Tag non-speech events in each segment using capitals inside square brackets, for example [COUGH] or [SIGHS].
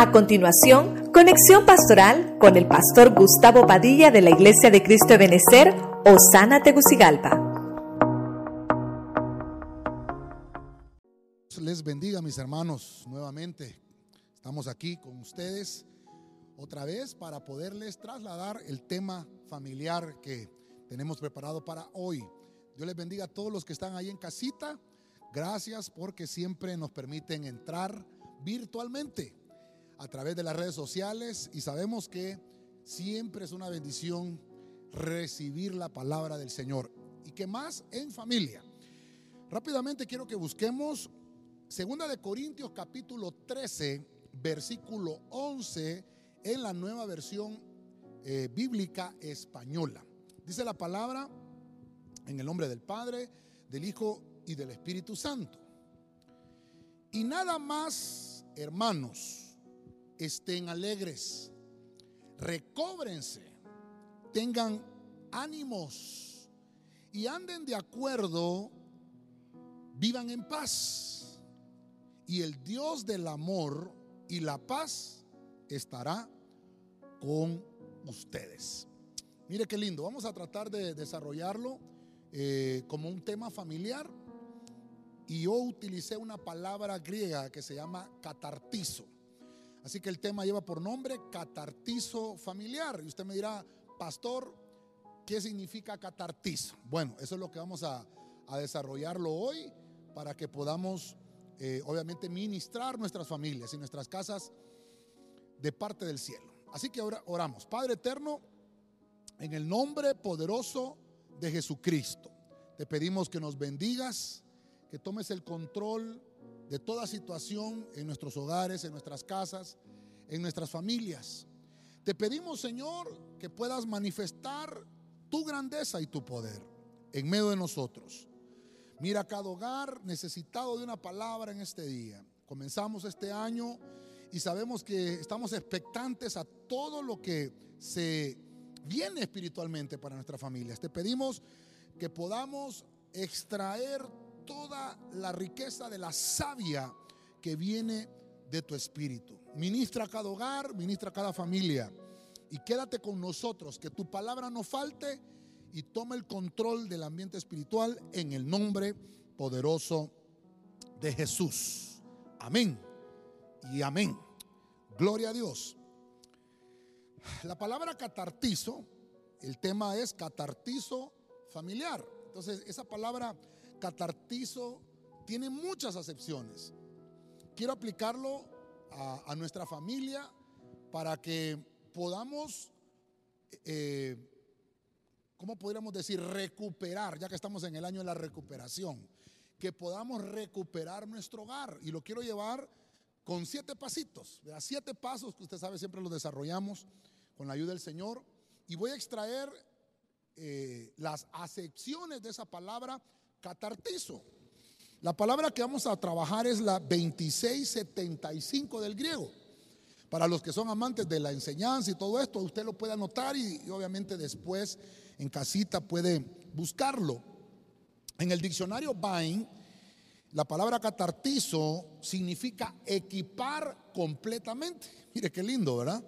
A continuación, conexión pastoral con el pastor Gustavo Padilla de la Iglesia de Cristo de Benecer, Osana Tegucigalpa. Les bendiga mis hermanos nuevamente. Estamos aquí con ustedes otra vez para poderles trasladar el tema familiar que tenemos preparado para hoy. Dios les bendiga a todos los que están ahí en casita. Gracias porque siempre nos permiten entrar virtualmente a través de las redes sociales y sabemos que siempre es una bendición recibir la palabra del Señor y que más en familia. Rápidamente quiero que busquemos Segunda de Corintios capítulo 13, versículo 11 en la nueva versión eh, bíblica española. Dice la palabra en el nombre del Padre, del Hijo y del Espíritu Santo. Y nada más, hermanos, estén alegres, recóbrense, tengan ánimos y anden de acuerdo, vivan en paz. Y el Dios del amor y la paz estará con ustedes. Mire qué lindo, vamos a tratar de desarrollarlo eh, como un tema familiar. Y yo utilicé una palabra griega que se llama catartizo. Así que el tema lleva por nombre catartizo familiar. Y usted me dirá, pastor, ¿qué significa catartizo? Bueno, eso es lo que vamos a, desarrollarlo hoy para que podamos, eh, obviamente, ministrar nuestras familias y nuestras casas de parte del cielo. Así que ahora oramos. Padre eterno, en el nombre poderoso de Jesucristo, te pedimos que nos bendigas, que tomes el control de toda situación en nuestros hogares, en nuestras casas, en nuestras familias. Te pedimos, Señor, que puedas manifestar tu grandeza y tu poder en medio de nosotros. Mira cada hogar necesitado de una palabra en este día. Comenzamos este año y sabemos que estamos expectantes a todo lo que se viene espiritualmente para nuestras familias. Te pedimos que podamos extraer toda la riqueza de la savia que viene de tu espíritu. Ministra cada hogar, ministra cada familia. Y quédate con nosotros, que tu palabra no falte y tome el control del ambiente espiritual en el nombre poderoso de Jesús. Amén y amén. Gloria a Dios. La palabra catartizo, el tema es catartizo familiar. Entonces, esa palabra catartizo tiene muchas acepciones. Quiero aplicarlo a, nuestra familia para que podamos, eh, ¿cómo podríamos decir? Recuperar, ya que estamos en el año de la recuperación, que podamos recuperar nuestro hogar. Y lo quiero llevar con siete pasitos, siete pasos que usted sabe siempre los desarrollamos con la ayuda del Señor. Y voy a extraer eh, las acepciones de esa palabra catartizo. La palabra que vamos a trabajar es la 2675 del griego. Para los que son amantes de la enseñanza y todo esto, usted lo puede anotar y, obviamente después en casita puede buscarlo. En el diccionario Bain, la palabra catartizo significa equipar completamente. [LAUGHS] Mire qué lindo, ¿verdad?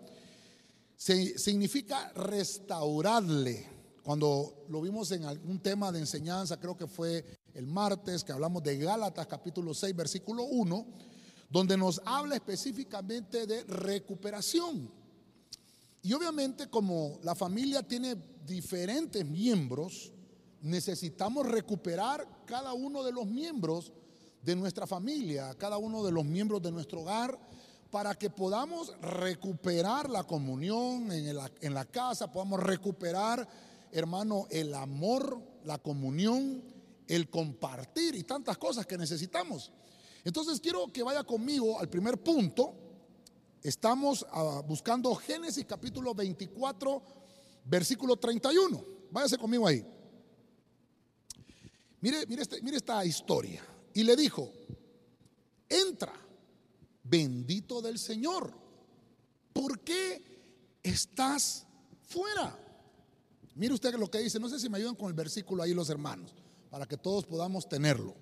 significa restaurarle. Cuando lo vimos en algún tema de enseñanza, creo que fue el martes, que hablamos de Gálatas capítulo 6, versículo 1, donde nos habla específicamente de recuperación. Y obviamente como la familia tiene diferentes miembros, necesitamos recuperar cada uno de los miembros de nuestra familia, cada uno de los miembros de nuestro hogar, para que podamos recuperar la comunión en la, en la casa, podamos recuperar, hermano, el amor, la comunión, el compartir y tantas cosas que necesitamos. Entonces quiero que vaya conmigo al primer punto. Estamos ah, buscando Génesis capítulo 24, versículo 31. Váyase conmigo ahí. Mire, mire, este, mire esta historia. Y le dijo, entra, bendito del Señor. ¿Por qué estás fuera? Mire usted lo que dice, no sé si me ayudan con el versículo ahí los hermanos para que todos podamos tenerlo.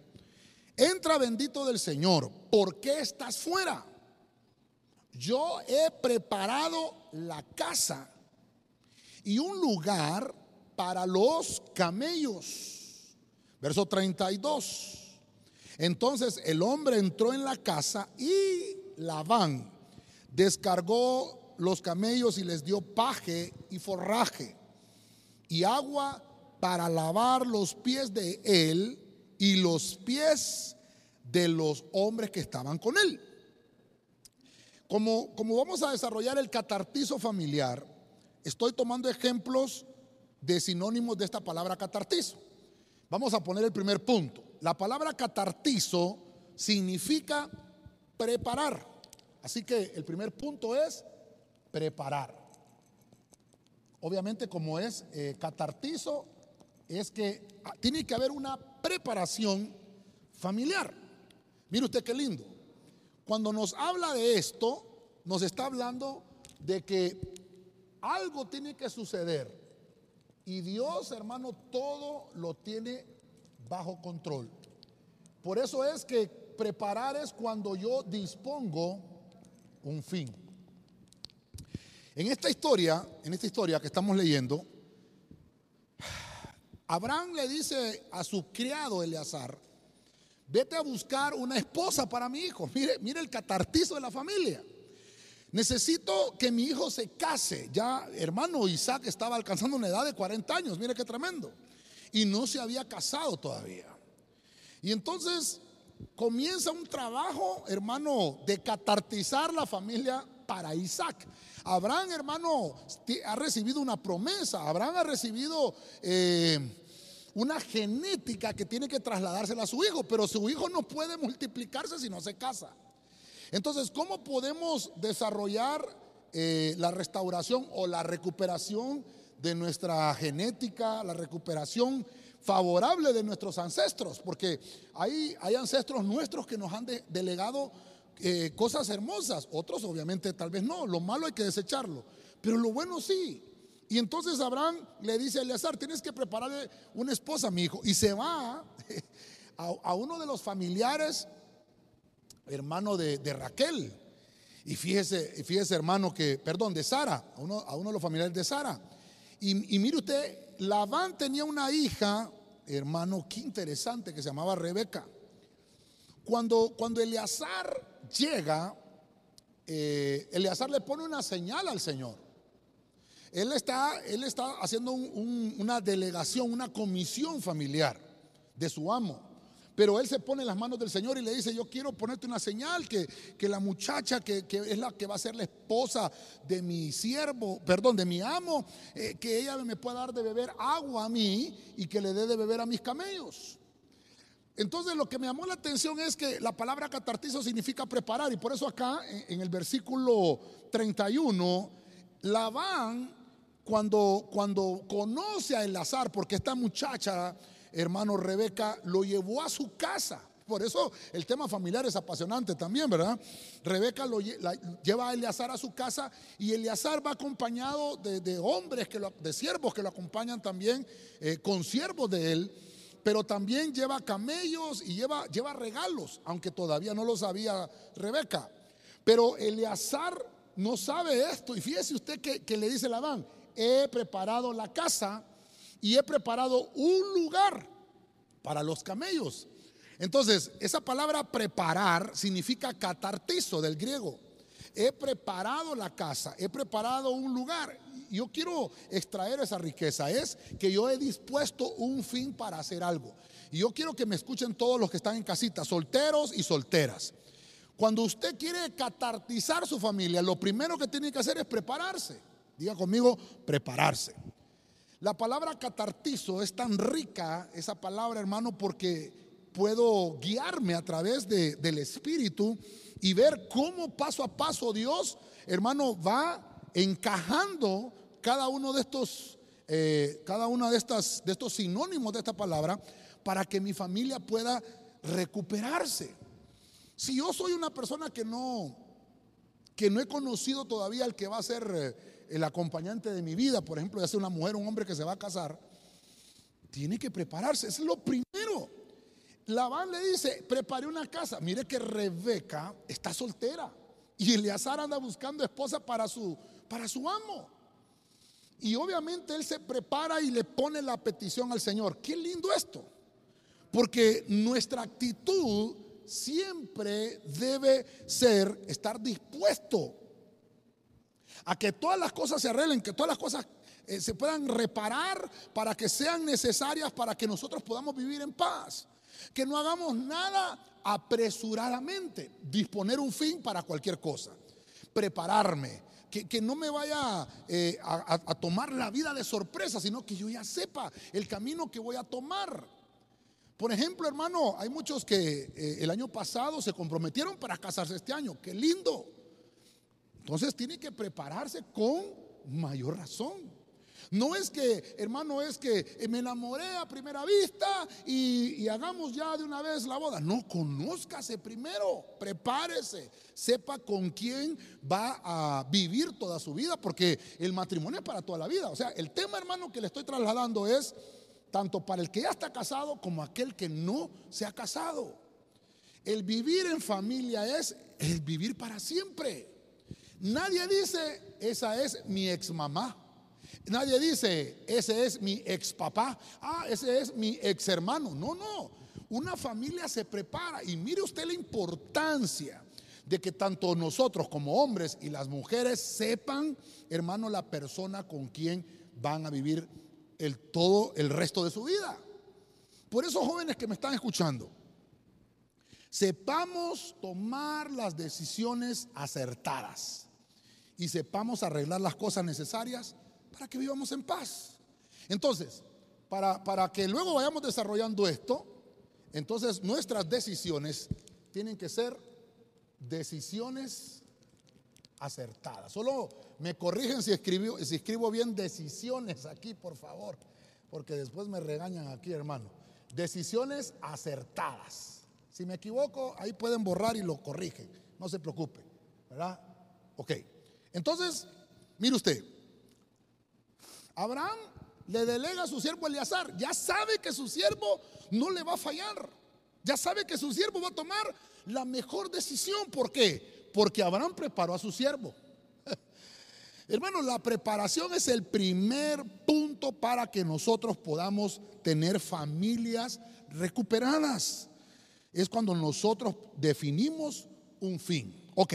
Entra bendito del Señor, ¿por qué estás fuera? yo he preparado la casa y un lugar para los camellos. Verso 32. Entonces el hombre entró en la casa y Labán descargó los camellos y les dio paje y forraje y agua para lavar los pies de él y los pies de los hombres que estaban con él. Como, como vamos a desarrollar el catartizo familiar, estoy tomando ejemplos de sinónimos de esta palabra catartizo. Vamos a poner el primer punto. La palabra catartizo significa preparar. Así que el primer punto es preparar. Obviamente como es eh, catartizo, es que tiene que haber una preparación familiar. Mire usted qué lindo. Cuando nos habla de esto, nos está hablando de que algo tiene que suceder. Y Dios, hermano, todo lo tiene bajo control. Por eso es que preparar es cuando yo dispongo un fin. En esta historia, en esta historia que estamos leyendo, Abraham le dice a su criado Eleazar, vete a buscar una esposa para mi hijo. [LAUGHS] Mire, mire el catartizo de la familia. Necesito que mi hijo se case. Ya hermano Isaac estaba alcanzando una edad de 40 años, mire qué tremendo. Y no se había casado todavía. Y entonces comienza un trabajo, hermano, de catartizar la familia para Isaac. Abraham, hermano, ha recibido una promesa. Abraham ha recibido eh, una genética que tiene que trasladársela a su hijo, pero su hijo no puede multiplicarse si no se casa. Entonces, ¿cómo podemos desarrollar eh, la restauración o la recuperación de nuestra genética, la recuperación favorable de nuestros ancestros? Porque hay, hay ancestros nuestros que nos han delegado eh, cosas hermosas, otros obviamente tal vez no, lo malo hay que desecharlo, pero lo bueno sí. Y entonces Abraham le dice a Eleazar, tienes que prepararle una esposa a mi hijo. Y se va [LAUGHS] a, uno de los familiares, hermano de, Raquel. Y fíjese, fíjese hermano que, perdón, de Sara, a uno, a uno de los familiares de Sara. Y, y mire usted, Labán tenía una hija, hermano, qué interesante, que se llamaba Rebeca. Cuando, cuando Eleazar llega, eh, Eleazar le pone una señal al Señor. Él está, él está haciendo una delegación, una comisión familiar de su amo. Pero él se pone en las manos del Señor y le dice, yo quiero ponerte una señal que, la muchacha que, es la que va a ser la esposa de mi siervo, perdón, de mi amo, eh, que ella me pueda dar de beber agua a mí y que le dé de beber a mis camellos. Entonces lo que me llamó la atención es que la palabra catartizo significa preparar y por eso acá en, el versículo 31, Labán cuando, cuando conoce a Elazar, porque esta muchacha, hermano Rebeca, lo llevó a su casa. Por eso el tema familiar es apasionante también, ¿verdad? Rebeca lo lleva a Eleazar a su casa y Eleazar va acompañado de, hombres, que de siervos que lo acompañan también, eh, con siervos de él, pero también lleva camellos y lleva, lleva regalos, aunque todavía no lo sabía Rebeca. Pero Eleazar no sabe esto y fíjese usted que, que le dice Labán, he preparado la casa y he preparado un lugar para los camellos. Entonces, esa palabra preparar significa catartizo del griego. He preparado la casa, he preparado un lugar. Yo quiero extraer esa riqueza. Es que yo he dispuesto un fin para hacer algo. Y yo quiero que me escuchen todos los que están en casita, solteros y solteras. Cuando usted quiere catartizar su familia, lo primero que tiene que hacer es prepararse. Diga conmigo, prepararse. La palabra catartizo es tan rica, esa palabra hermano, porque puedo guiarme a través del Espíritu y ver cómo paso a paso Dios, hermano, va encajando cada uno de estos, eh, cada uno de, estas, de estos sinónimos de esta palabra para que mi familia pueda recuperarse. Si yo soy una persona que no, que no he conocido todavía al que va a ser eh, el acompañante de mi vida, por ejemplo, ya sea una mujer un hombre que se va a casar, tiene que prepararse, es lo primero. Labán le dice, prepare una casa. Mire que Rebeca está soltera Y Eleazar anda buscando esposa para su, para su amo. Y obviamente él se prepara y le pone la petición al Señor. Qué lindo esto. Porque nuestra actitud siempre debe ser estar dispuesto a que todas las cosas se arreglen, que todas las cosas eh, se puedan reparar para que sean necesarias para que nosotros podamos vivir en paz. Que no hagamos nada apresuradamente, disponer un fin para cualquier cosa, prepararme, que, no me vaya eh, a, tomar la vida de sorpresa, sino que yo ya sepa el camino que voy a tomar. Por ejemplo, hermano, hay muchos que eh, el año pasado se comprometieron para casarse este año. Qué lindo. Entonces tiene que prepararse con mayor razón. No es que, hermano, es que me enamoré a primera vista y, hagamos ya de una vez la boda. No, conózcase primero, prepárese, sepa con quién va a vivir toda su vida, porque el matrimonio es para toda la vida. O sea, el tema, hermano, que le estoy trasladando es tanto para el que ya está casado como aquel que no se ha casado. El vivir en familia es el vivir para siempre. Nadie dice, esa es mi ex mamá. Nadie dice, ese es mi ex papá, ah, ese es mi ex hermano. No, no. Una familia se prepara y mire usted la importancia de que tanto nosotros como hombres y las mujeres sepan, hermano, la persona con quien van a vivir el todo el resto de su vida. Por esos jóvenes que me están escuchando, sepamos tomar las decisiones acertadas y sepamos arreglar las cosas necesarias para que vivamos en paz. Entonces, para, para que luego vayamos desarrollando esto, entonces nuestras decisiones tienen que ser decisiones acertadas. Solo me corrigen si, escribo, si escribo bien decisiones aquí, por favor, porque después me regañan aquí, hermano. Decisiones acertadas. Si me equivoco, ahí pueden borrar y lo corrigen. No se preocupe, ¿verdad? Ok. Entonces, mire usted, Abraham le delega a su siervo Eleazar. Ya sabe que su siervo no le va a fallar. Ya sabe que su siervo va a tomar la mejor decisión. ¿Por qué? Porque Abraham preparó a su siervo. [LAUGHS] Hermano, la preparación es el primer punto para que nosotros podamos tener familias recuperadas. Es cuando nosotros definimos un fin. Ok.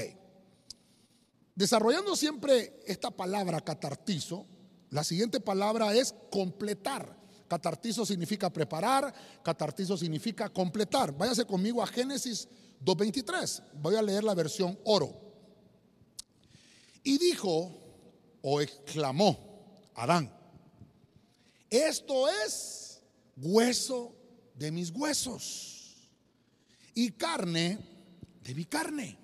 Desarrollando siempre esta palabra catartizo, la siguiente palabra es completar. Catartizo significa preparar, catartizo significa completar. Váyase conmigo a Génesis 2.23. Voy a leer la versión oro. Y dijo o exclamó Adán, esto es hueso de mis huesos y carne de mi carne.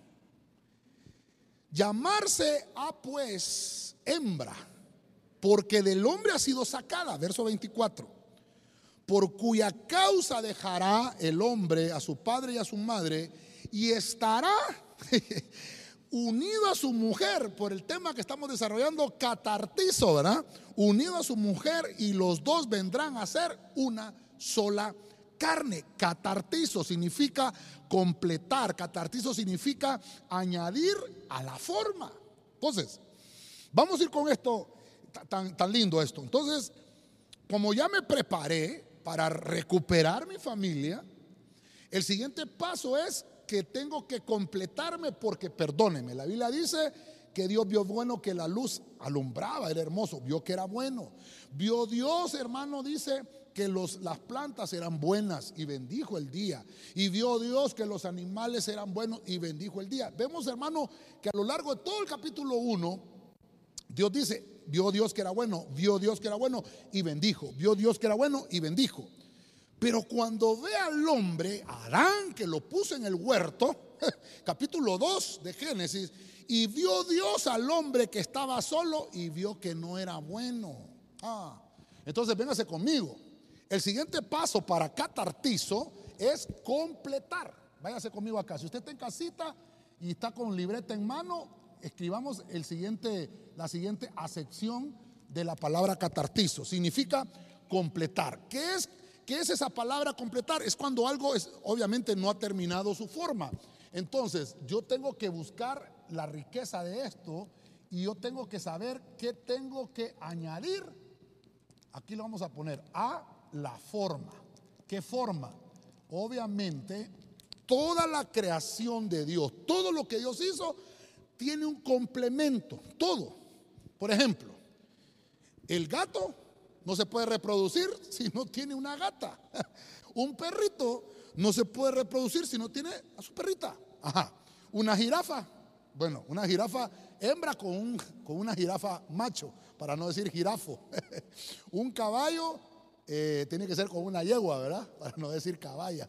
Llamarse a pues hembra porque del hombre ha sido sacada, verso 24, por cuya causa dejará el hombre a su padre y a su madre y estará [LAUGHS] unido a su mujer por el tema que estamos desarrollando, catartizo, ¿verdad? Unido a su mujer y los dos vendrán a ser una sola carne. Catartizo significa completar, catartizo significa añadir a la forma. Entonces, vamos a ir con esto tan, lindo esto. Entonces, como ya me preparé para recuperar mi familia, el siguiente paso es que tengo que completarme porque, perdóneme, la Biblia dice que Dios vio bueno que la luz alumbraba, era hermoso, vio que era bueno. Vio Dios, hermano, dice que los, las plantas eran buenas y bendijo el día. Y vio Dios que los animales eran buenos y bendijo el día. Vemos, hermano, que a lo largo de todo el capítulo 1, Dios dice, vio Dios que era bueno, vio Dios que era bueno y bendijo, vio Dios que era bueno y bendijo. Pero cuando ve al hombre, Adán, que lo puso en el huerto, [LAUGHS] capítulo 2 de Génesis, y vio Dios al hombre que estaba solo y vio que no era bueno. Ah, entonces véngase conmigo. El siguiente paso para catartizo es completar. Váyase conmigo acá. Si usted está en casita y está con libreta en mano, escribamos el siguiente, la siguiente acepción de la palabra catartizo. Significa completar. ¿Qué es, ¿Qué es esa palabra completar? Es cuando algo es, obviamente no ha terminado su forma. Entonces, yo tengo que buscar la riqueza de esto y yo tengo que saber qué tengo que añadir. Aquí lo vamos a poner a la forma. ¿Qué forma? Obviamente, toda la creación de Dios, todo lo que Dios hizo, tiene un complemento, todo. Por ejemplo, el gato no se puede reproducir [LAUGHS] si no tiene una gata. [LAUGHS] Un perrito no se puede reproducir si no tiene a su perrita. Ajá. Una jirafa, bueno, una jirafa hembra con, con una jirafa macho, para no decir jirafo. [LAUGHS] un caballo eh, tiene que ser con una yegua, ¿verdad? Para no decir caballa.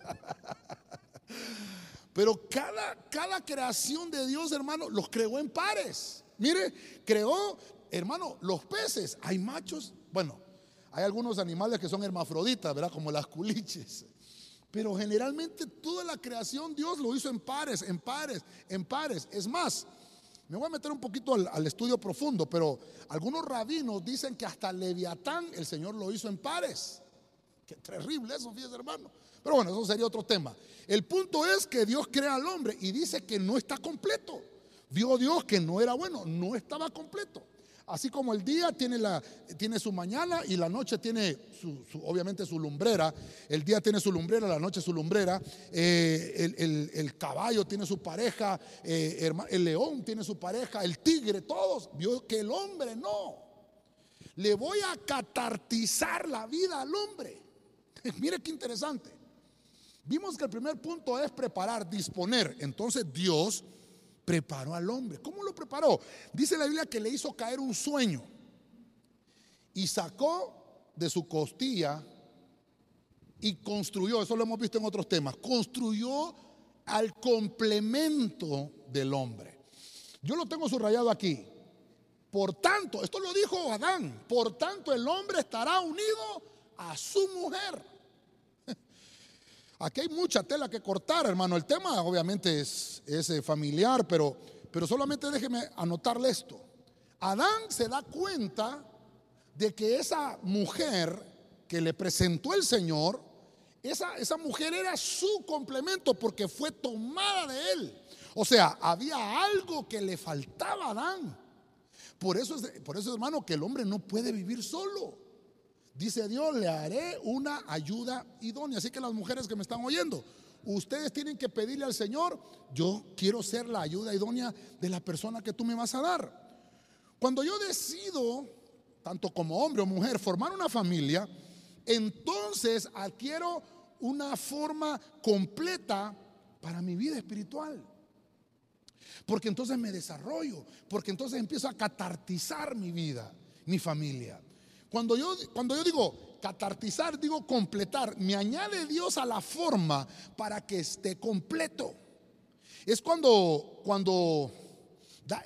Pero cada, cada creación de Dios, hermano, los creó en pares. Mire, creó, hermano, los peces. Hay machos, bueno, hay algunos animales que son hermafroditas, ¿verdad? Como las culiches. Pero generalmente toda la creación Dios lo hizo en pares, en pares, en pares. Es más, me voy a meter un poquito al, estudio profundo, pero algunos rabinos dicen que hasta Leviatán el Señor lo hizo en pares. Qué terrible eso, fíjese hermano. Pero bueno, eso sería otro tema. El punto es que Dios crea al hombre y dice que no está completo. Vio Dios que no era bueno, no estaba completo. Así como el día tiene, la, tiene su mañana y la noche tiene su, obviamente su lumbrera. El día tiene su lumbrera, la noche su lumbrera. Eh, el, caballo tiene su pareja, eh, el león tiene su pareja, el tigre, todos. Vio que el hombre no. Le voy a catartizar la vida al hombre. [LAUGHS] Mire qué interesante. Vimos que el primer punto es preparar, disponer. Entonces Dios preparó al hombre. ¿Cómo lo preparó? Dice la Biblia que le hizo caer un sueño y sacó de su costilla y construyó, eso lo hemos visto en otros temas, construyó al complemento del hombre. Yo lo tengo subrayado aquí. Por tanto, esto lo dijo Adán, por tanto el hombre estará unido a su mujer Aquí hay mucha tela que cortar, hermano. El tema obviamente es, eh, familiar, pero, pero solamente déjeme anotarle esto. Adán se da cuenta de que esa mujer que le presentó el Señor, esa, esa mujer era su complemento porque fue tomada de él. O sea, había algo que le faltaba a Adán. Por eso, es, por eso, hermano, que el hombre no puede vivir solo. Dice Dios, le haré una ayuda idónea. Así que las mujeres que me están oyendo, ustedes tienen que pedirle al Señor, yo quiero ser la ayuda idónea de la persona que tú me vas a dar. Cuando yo decido, tanto como hombre o mujer, formar una familia, entonces adquiero una forma completa para mi vida espiritual. Porque entonces me desarrollo, porque entonces empiezo a catartizar mi vida, mi familia. Cuando yo, cuando yo digo catartizar, digo completar, me añade Dios a la forma para que esté completo. Es cuando, cuando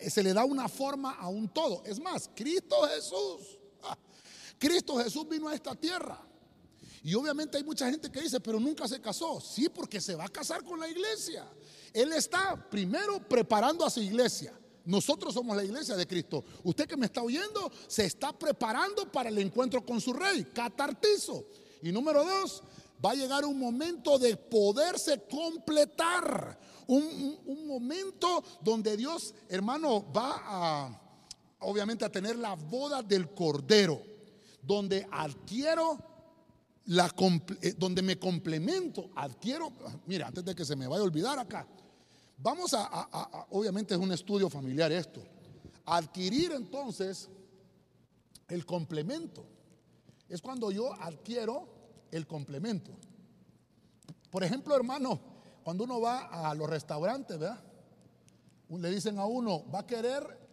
se le da una forma a un todo. Es más, Cristo Jesús, ah, Cristo Jesús vino a esta tierra. Y obviamente hay mucha gente que dice, pero nunca se casó. Sí, porque se va a casar con la iglesia. Él está primero preparando a su iglesia. Nosotros somos la iglesia de Cristo. Usted que me está oyendo se está preparando para el encuentro con su rey, catartizo. Y número dos, va a llegar un momento de poderse completar. Un, momento donde Dios, hermano, va a, obviamente, a tener la boda del cordero. Donde adquiero la, eh, donde me complemento, adquiero, mira, antes de que se me vaya a olvidar acá, Vamos a, obviamente es un estudio familiar esto, adquirir entonces el complemento. Es cuando yo adquiero el complemento. Por ejemplo, hermano, cuando uno va a los restaurantes, ¿verdad? Le dicen a uno, va a querer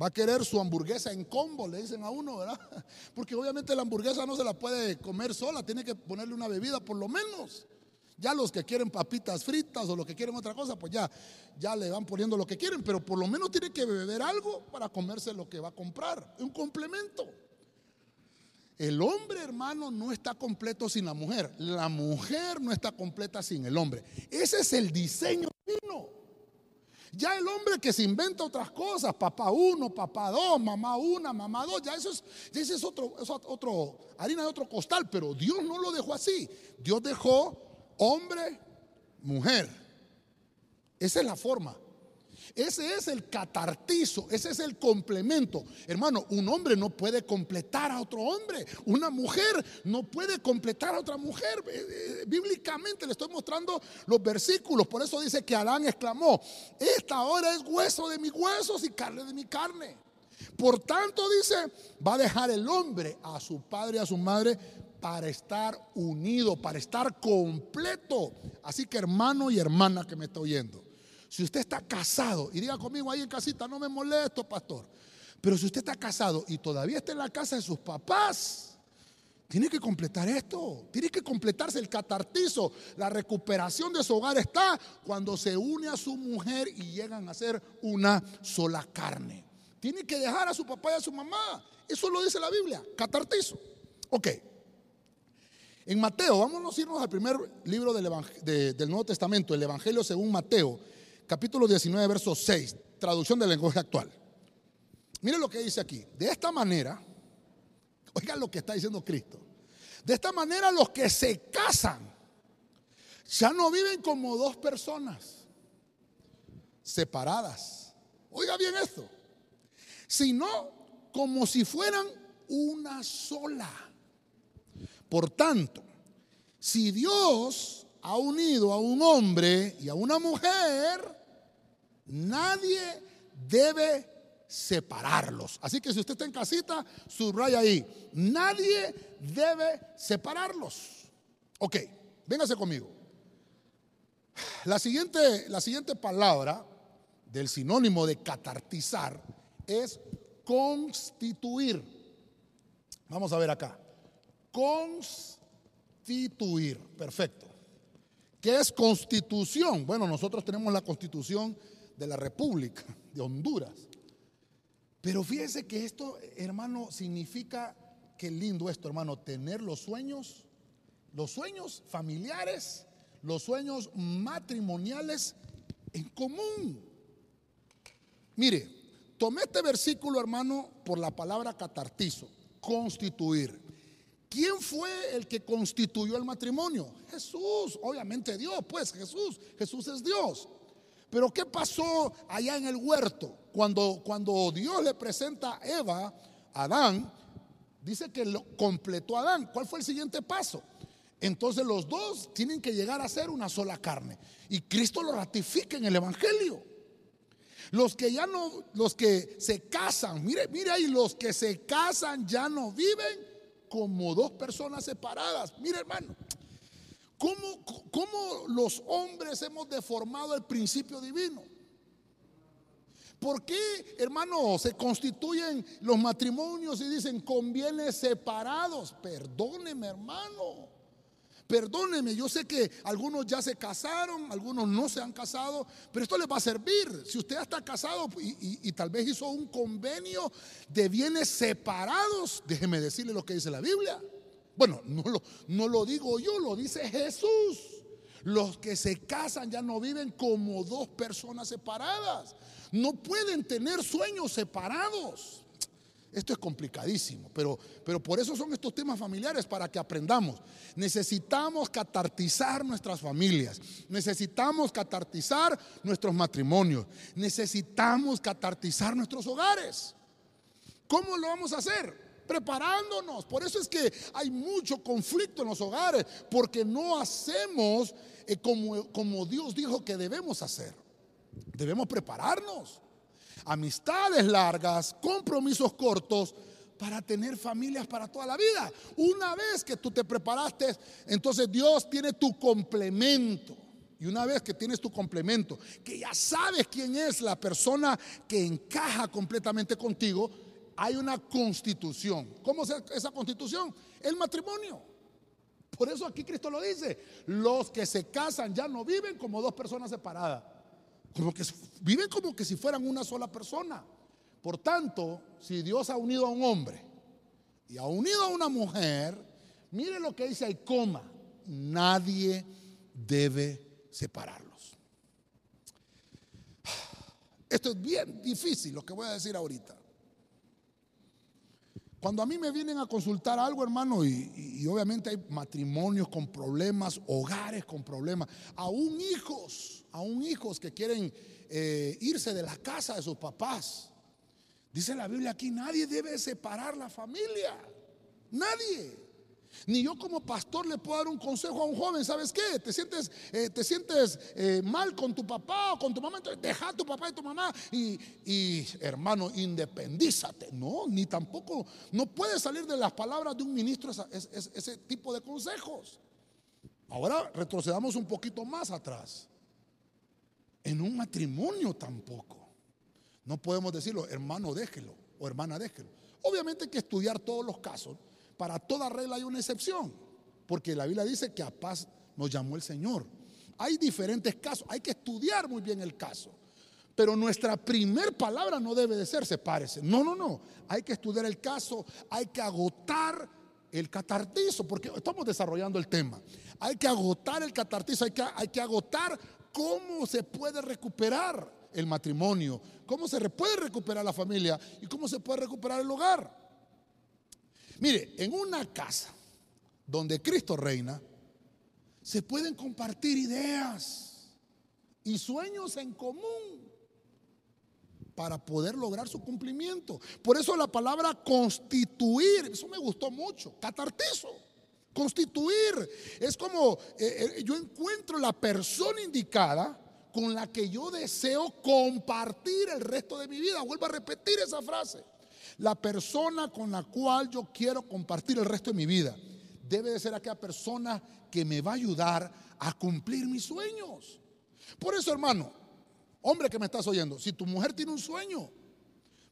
va a querer su hamburguesa en combo, le dicen a uno, ¿verdad? [LAUGHS] Porque obviamente la hamburguesa no se la puede comer sola, tiene que ponerle una bebida por lo menos. Ya los que quieren papitas fritas o los que quieren otra cosa, pues ya, ya le van poniendo lo que quieren, pero por lo menos tiene que beber algo para comerse lo que va a comprar, un complemento. El hombre, hermano, no está completo sin la mujer. La mujer no está completa sin el hombre. Ese es el diseño divino. Ya el hombre que se inventa otras cosas, papá uno, papá dos, mamá una, mamá dos, ya eso es, ese es otro, es otro, harina de otro costal, pero Dios no lo dejó así. Dios dejó hombre, mujer. Esa es la forma. Ese es el catartizo, ese es el complemento. Hermano, un hombre no puede completar a otro hombre. Una mujer no puede completar a otra mujer. Eh, eh, bíblicamente le estoy mostrando los versículos. Por eso dice que Adán exclamó, esta hora es hueso de mis huesos y carne de mi carne. Por tanto, dice, va a dejar el hombre a su padre y a su madre para estar unido, para estar completo. Así que hermano y hermana que me está oyendo, si usted está casado, y diga conmigo ahí en casita, no me molesto, pastor. Pero si usted está casado y todavía está en la casa de sus papás, tiene que completar esto. Tiene que completarse el catartizo. La recuperación de su hogar está cuando se une a su mujer y llegan a ser una sola carne. Tiene que dejar a su papá y a su mamá. Eso lo dice la Biblia. Catartizo. Ok. En Mateo, vámonos a irnos al primer libro del, Nuevo Testamento, el Evangelio según Mateo capítulo 19, verso 6, traducción del lenguaje actual. Miren lo que dice aquí. De esta manera, oigan lo que está diciendo Cristo. De esta manera los que se casan ya no viven como dos personas separadas. Oiga bien esto. Sino como si fueran una sola. Por tanto, si Dios ha unido a un hombre y a una mujer, Nadie debe separarlos. Así que si usted está en casita, subraya ahí. Nadie debe separarlos. Ok, véngase conmigo. La siguiente, la siguiente palabra del sinónimo de catartizar es constituir. Vamos a ver acá. Constituir. Perfecto. ¿Qué es constitución? Bueno, nosotros tenemos la constitución de la República de Honduras. Pero fíjese que esto, hermano, significa, qué lindo esto, hermano, tener los sueños, los sueños familiares, los sueños matrimoniales en común. Mire, tomé este versículo, hermano, por la palabra catartizo, constituir. ¿Quién fue el que constituyó el matrimonio? Jesús, obviamente Dios, pues Jesús, Jesús es Dios. Pero ¿qué pasó allá en el huerto? Cuando, cuando Dios le presenta a Eva, a Adán, dice que lo completó Adán. ¿Cuál fue el siguiente paso? Entonces los dos tienen que llegar a ser una sola carne. Y Cristo lo ratifica en el Evangelio. Los que ya no, los que se casan, mire, mire ahí, los que se casan ya no viven como dos personas separadas. Mire hermano, ¿Cómo, los hombres hemos deformado el principio divino? ¿Por qué, hermano, se constituyen los matrimonios y dicen conviene separados? Perdóneme, hermano. Perdóneme, yo sé que algunos ya se casaron, algunos no se han casado, pero esto les va a servir. Si usted está casado y, tal vez hizo un convenio de bienes separados, déjeme decirle lo que dice la Biblia. Bueno, no lo digo yo, lo dice Jesús. Los que se casan ya no viven como dos personas separadas. No pueden tener sueños separados. Esto es complicadísimo, pero, pero por eso son estos temas familiares, para que aprendamos. Necesitamos catartizar nuestras familias, necesitamos catartizar nuestros matrimonios, necesitamos catartizar nuestros hogares. ¿Cómo lo vamos a hacer? preparándonos. Por eso es que hay mucho conflicto en los hogares, porque no hacemos eh, como, como Dios dijo que debemos hacer. Debemos prepararnos. Amistades largas, compromisos cortos para tener familias para toda la vida. Una vez que tú te preparaste, entonces Dios tiene tu complemento. Y una vez que tienes tu complemento, que ya sabes quién es la persona que encaja completamente contigo, hay una constitución. ¿Cómo es esa constitución? El matrimonio. Por eso aquí Cristo lo dice. Los que se casan ya no viven como dos personas separadas. Como que viven como que si fueran una sola persona. Por tanto, si Dios ha unido a un hombre y ha unido a una mujer, mire lo que dice ahí, coma, nadie debe separarlos. [SIGHS] Esto es bien difícil lo que voy a decir ahorita. Cuando a mí me vienen a consultar algo, hermano, y, obviamente hay matrimonios con problemas, hogares con problemas, aún hijos, aún hijos que quieren eh, irse de la casa de sus papás. Dice la Biblia aquí, nadie debe separar la familia. Nadie. Ni yo como pastor le puedo dar un consejo a un joven, ¿sabes qué? Te sientes, eh, te sientes eh, mal con tu papá o con tu mamá, entonces deja a tu papá y tu mamá y, hermano, independízate. No, ni tampoco, no puede salir de las palabras de un ministro ese tipo de consejos. Ahora retrocedamos un poquito más atrás. En un matrimonio tampoco. No podemos decirlo, hermano, déjelo o hermana, déjelo. Obviamente hay que estudiar todos los casos para toda regla hay una excepción, porque la Biblia dice que a paz nos llamó el Señor. Hay diferentes casos, hay que estudiar muy bien el caso. Pero nuestra primer palabra no debe de ser sepárese. No, no, no. Hay que estudiar el caso, hay que agotar el catartizo, porque estamos desarrollando el tema. Hay que agotar el catartizo, hay que, hay que agotar cómo se puede recuperar el matrimonio, cómo se puede recuperar la familia y cómo se puede recuperar el hogar. Mire, en una casa donde Cristo reina, se pueden compartir ideas y sueños en común para poder lograr su cumplimiento. Por eso la palabra constituir, eso me gustó mucho, catartizo. Constituir es como eh, eh, yo encuentro la persona indicada con la que yo deseo compartir el resto de mi vida. Vuelvo a repetir esa frase. La persona con la cual yo quiero compartir el resto de mi vida debe de ser aquella persona que me va a ayudar a cumplir mis sueños. Por eso, hermano, hombre que me estás oyendo, si tu mujer tiene un sueño,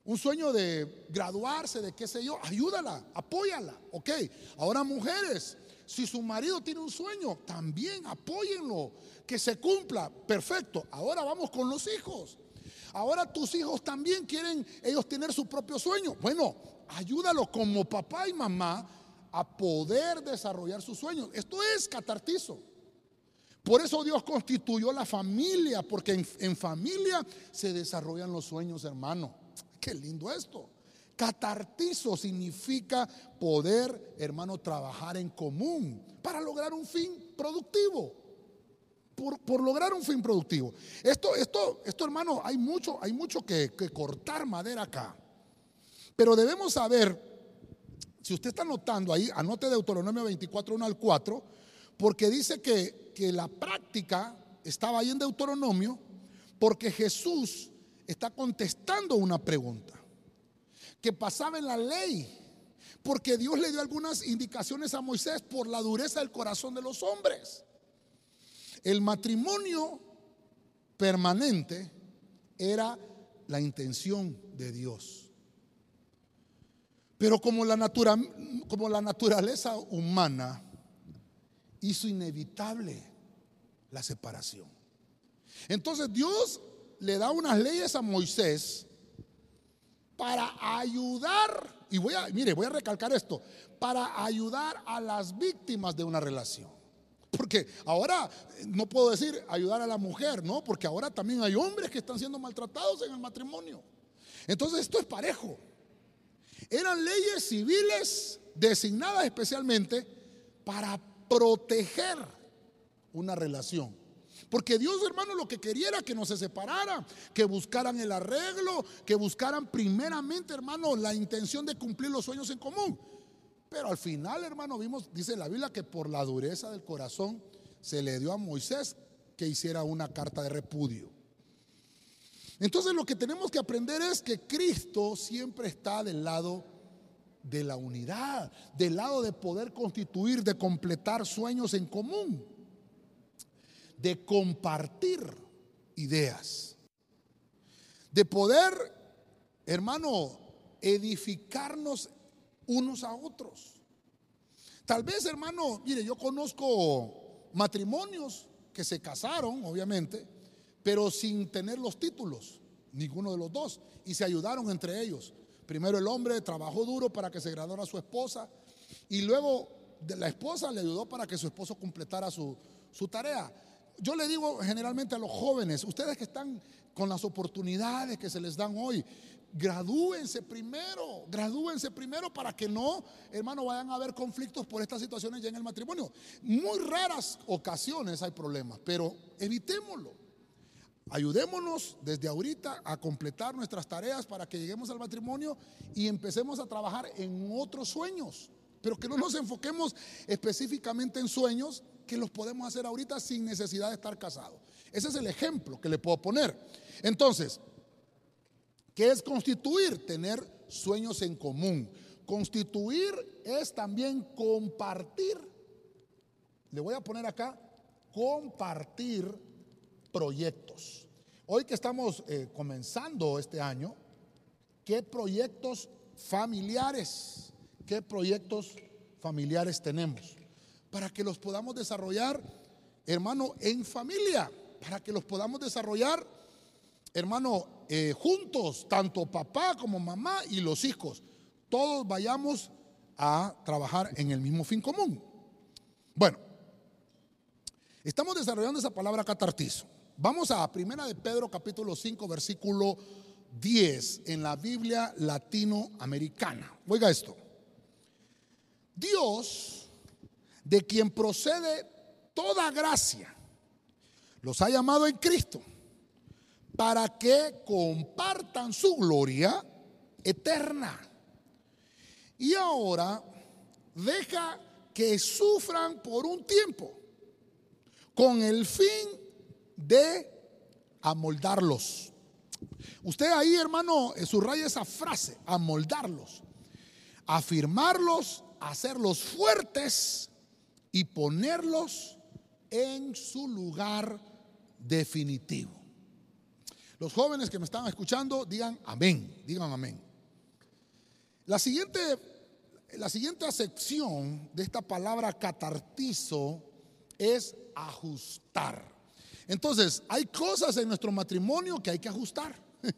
un sueño de graduarse, de qué sé yo, ayúdala, apóyala, ok. Ahora mujeres, si su marido tiene un sueño, también apóyenlo, que se cumpla, perfecto. Ahora vamos con los hijos. Ahora tus hijos también quieren ellos tener su propio sueño. Bueno, ayúdalos como papá y mamá a poder desarrollar sus sueños. Esto es catartizo. Por eso Dios constituyó la familia, porque en, en, familia se desarrollan los sueños, hermano. Qué lindo esto. Catartizo significa poder, hermano, trabajar en común para lograr un fin productivo por, lograr un fin productivo. Esto, esto, esto, hermano, hay mucho, hay mucho que, cortar madera acá. Pero debemos saber, si usted está notando ahí, anote Deuteronomio 24, 1 al 4, porque dice que, que la práctica estaba ahí en Deuteronomio, porque Jesús está contestando una pregunta que pasaba en la ley, porque Dios le dio algunas indicaciones a Moisés por la dureza del corazón de los hombres. El matrimonio permanente era la intención de Dios. Pero como la, como la naturaleza humana hizo inevitable la separación. Entonces Dios le da unas leyes a Moisés para ayudar, y voy a, mire, voy a recalcar esto, para ayudar a las víctimas de una relación. Porque ahora eh, no puedo decir ayudar a la mujer, no, porque ahora también hay hombres que están siendo maltratados en el matrimonio. Entonces esto es parejo. Eran leyes civiles designadas especialmente para proteger una relación. Porque Dios, hermano, lo que quería era que no se separaran, que buscaran el arreglo, que buscaran primeramente, hermano, la intención de cumplir los sueños en común. Pero al final, hermano, vimos, dice la Biblia, que por la dureza del corazón se le dio a Moisés que hiciera una carta de repudio. Entonces lo que tenemos que aprender es que Cristo siempre está del lado de la unidad, del lado de poder constituir, de completar sueños en común, de compartir ideas, de poder, hermano, edificarnos unos a otros. Tal vez, hermano, mire, yo conozco matrimonios que se casaron, obviamente, pero sin tener los títulos, ninguno de los dos, y se ayudaron entre ellos. Primero el hombre trabajó duro para que se graduara su esposa y luego la esposa le ayudó para que su esposo completara su, su tarea. Yo le digo generalmente a los jóvenes, ustedes que están con las oportunidades que se les dan hoy. Gradúense primero, gradúense primero para que no, hermano, vayan a haber conflictos por estas situaciones ya en el matrimonio. Muy raras ocasiones hay problemas, pero evitémoslo. Ayudémonos desde ahorita a completar nuestras tareas para que lleguemos al matrimonio y empecemos a trabajar en otros sueños, pero que no nos enfoquemos específicamente en sueños que los podemos hacer ahorita sin necesidad de estar casados. Ese es el ejemplo que le puedo poner. Entonces, ¿qué es constituir? Tener sueños en común. Constituir es también compartir. Le voy a poner acá, compartir proyectos. Hoy que estamos eh, comenzando este año, ¿qué proyectos familiares, qué proyectos familiares tenemos? Para que los podamos desarrollar, hermano, en familia para que los podamos desarrollar, hermano, eh, juntos, tanto papá como mamá y los hijos. Todos vayamos a trabajar en el mismo fin común. Bueno, estamos desarrollando esa palabra catartizo. Vamos a Primera de Pedro capítulo 5 versículo 10 en la Biblia latinoamericana. Oiga esto. Dios, de quien procede toda gracia los ha llamado en Cristo para que compartan su gloria eterna. Y ahora deja que sufran por un tiempo con el fin de amoldarlos. Usted ahí, hermano, subraya esa frase, amoldarlos, afirmarlos, hacerlos fuertes y ponerlos en su lugar definitivo. Los jóvenes que me están escuchando, digan amén, digan amén. La siguiente, la siguiente acepción de esta palabra catartizo es ajustar. Entonces, hay cosas en nuestro matrimonio que hay que ajustar. [LAUGHS]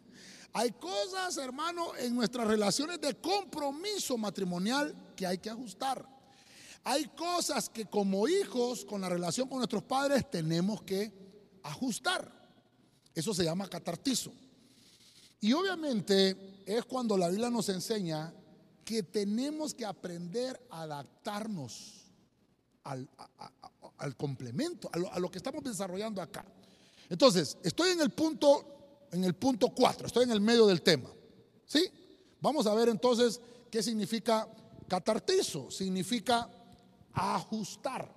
Hay cosas, hermano, en nuestras relaciones de compromiso matrimonial que hay que ajustar. Hay cosas que como hijos, con la relación con nuestros padres, tenemos que ajustar. Eso se llama catartizo. Y obviamente es cuando la Biblia nos enseña que tenemos que aprender a adaptarnos al, complemento, a lo, que estamos desarrollando acá. Entonces, estoy en el punto, en el punto 4, estoy en el medio del tema. ¿Sí? Vamos a ver entonces qué significa catartizo. Significa ajustar.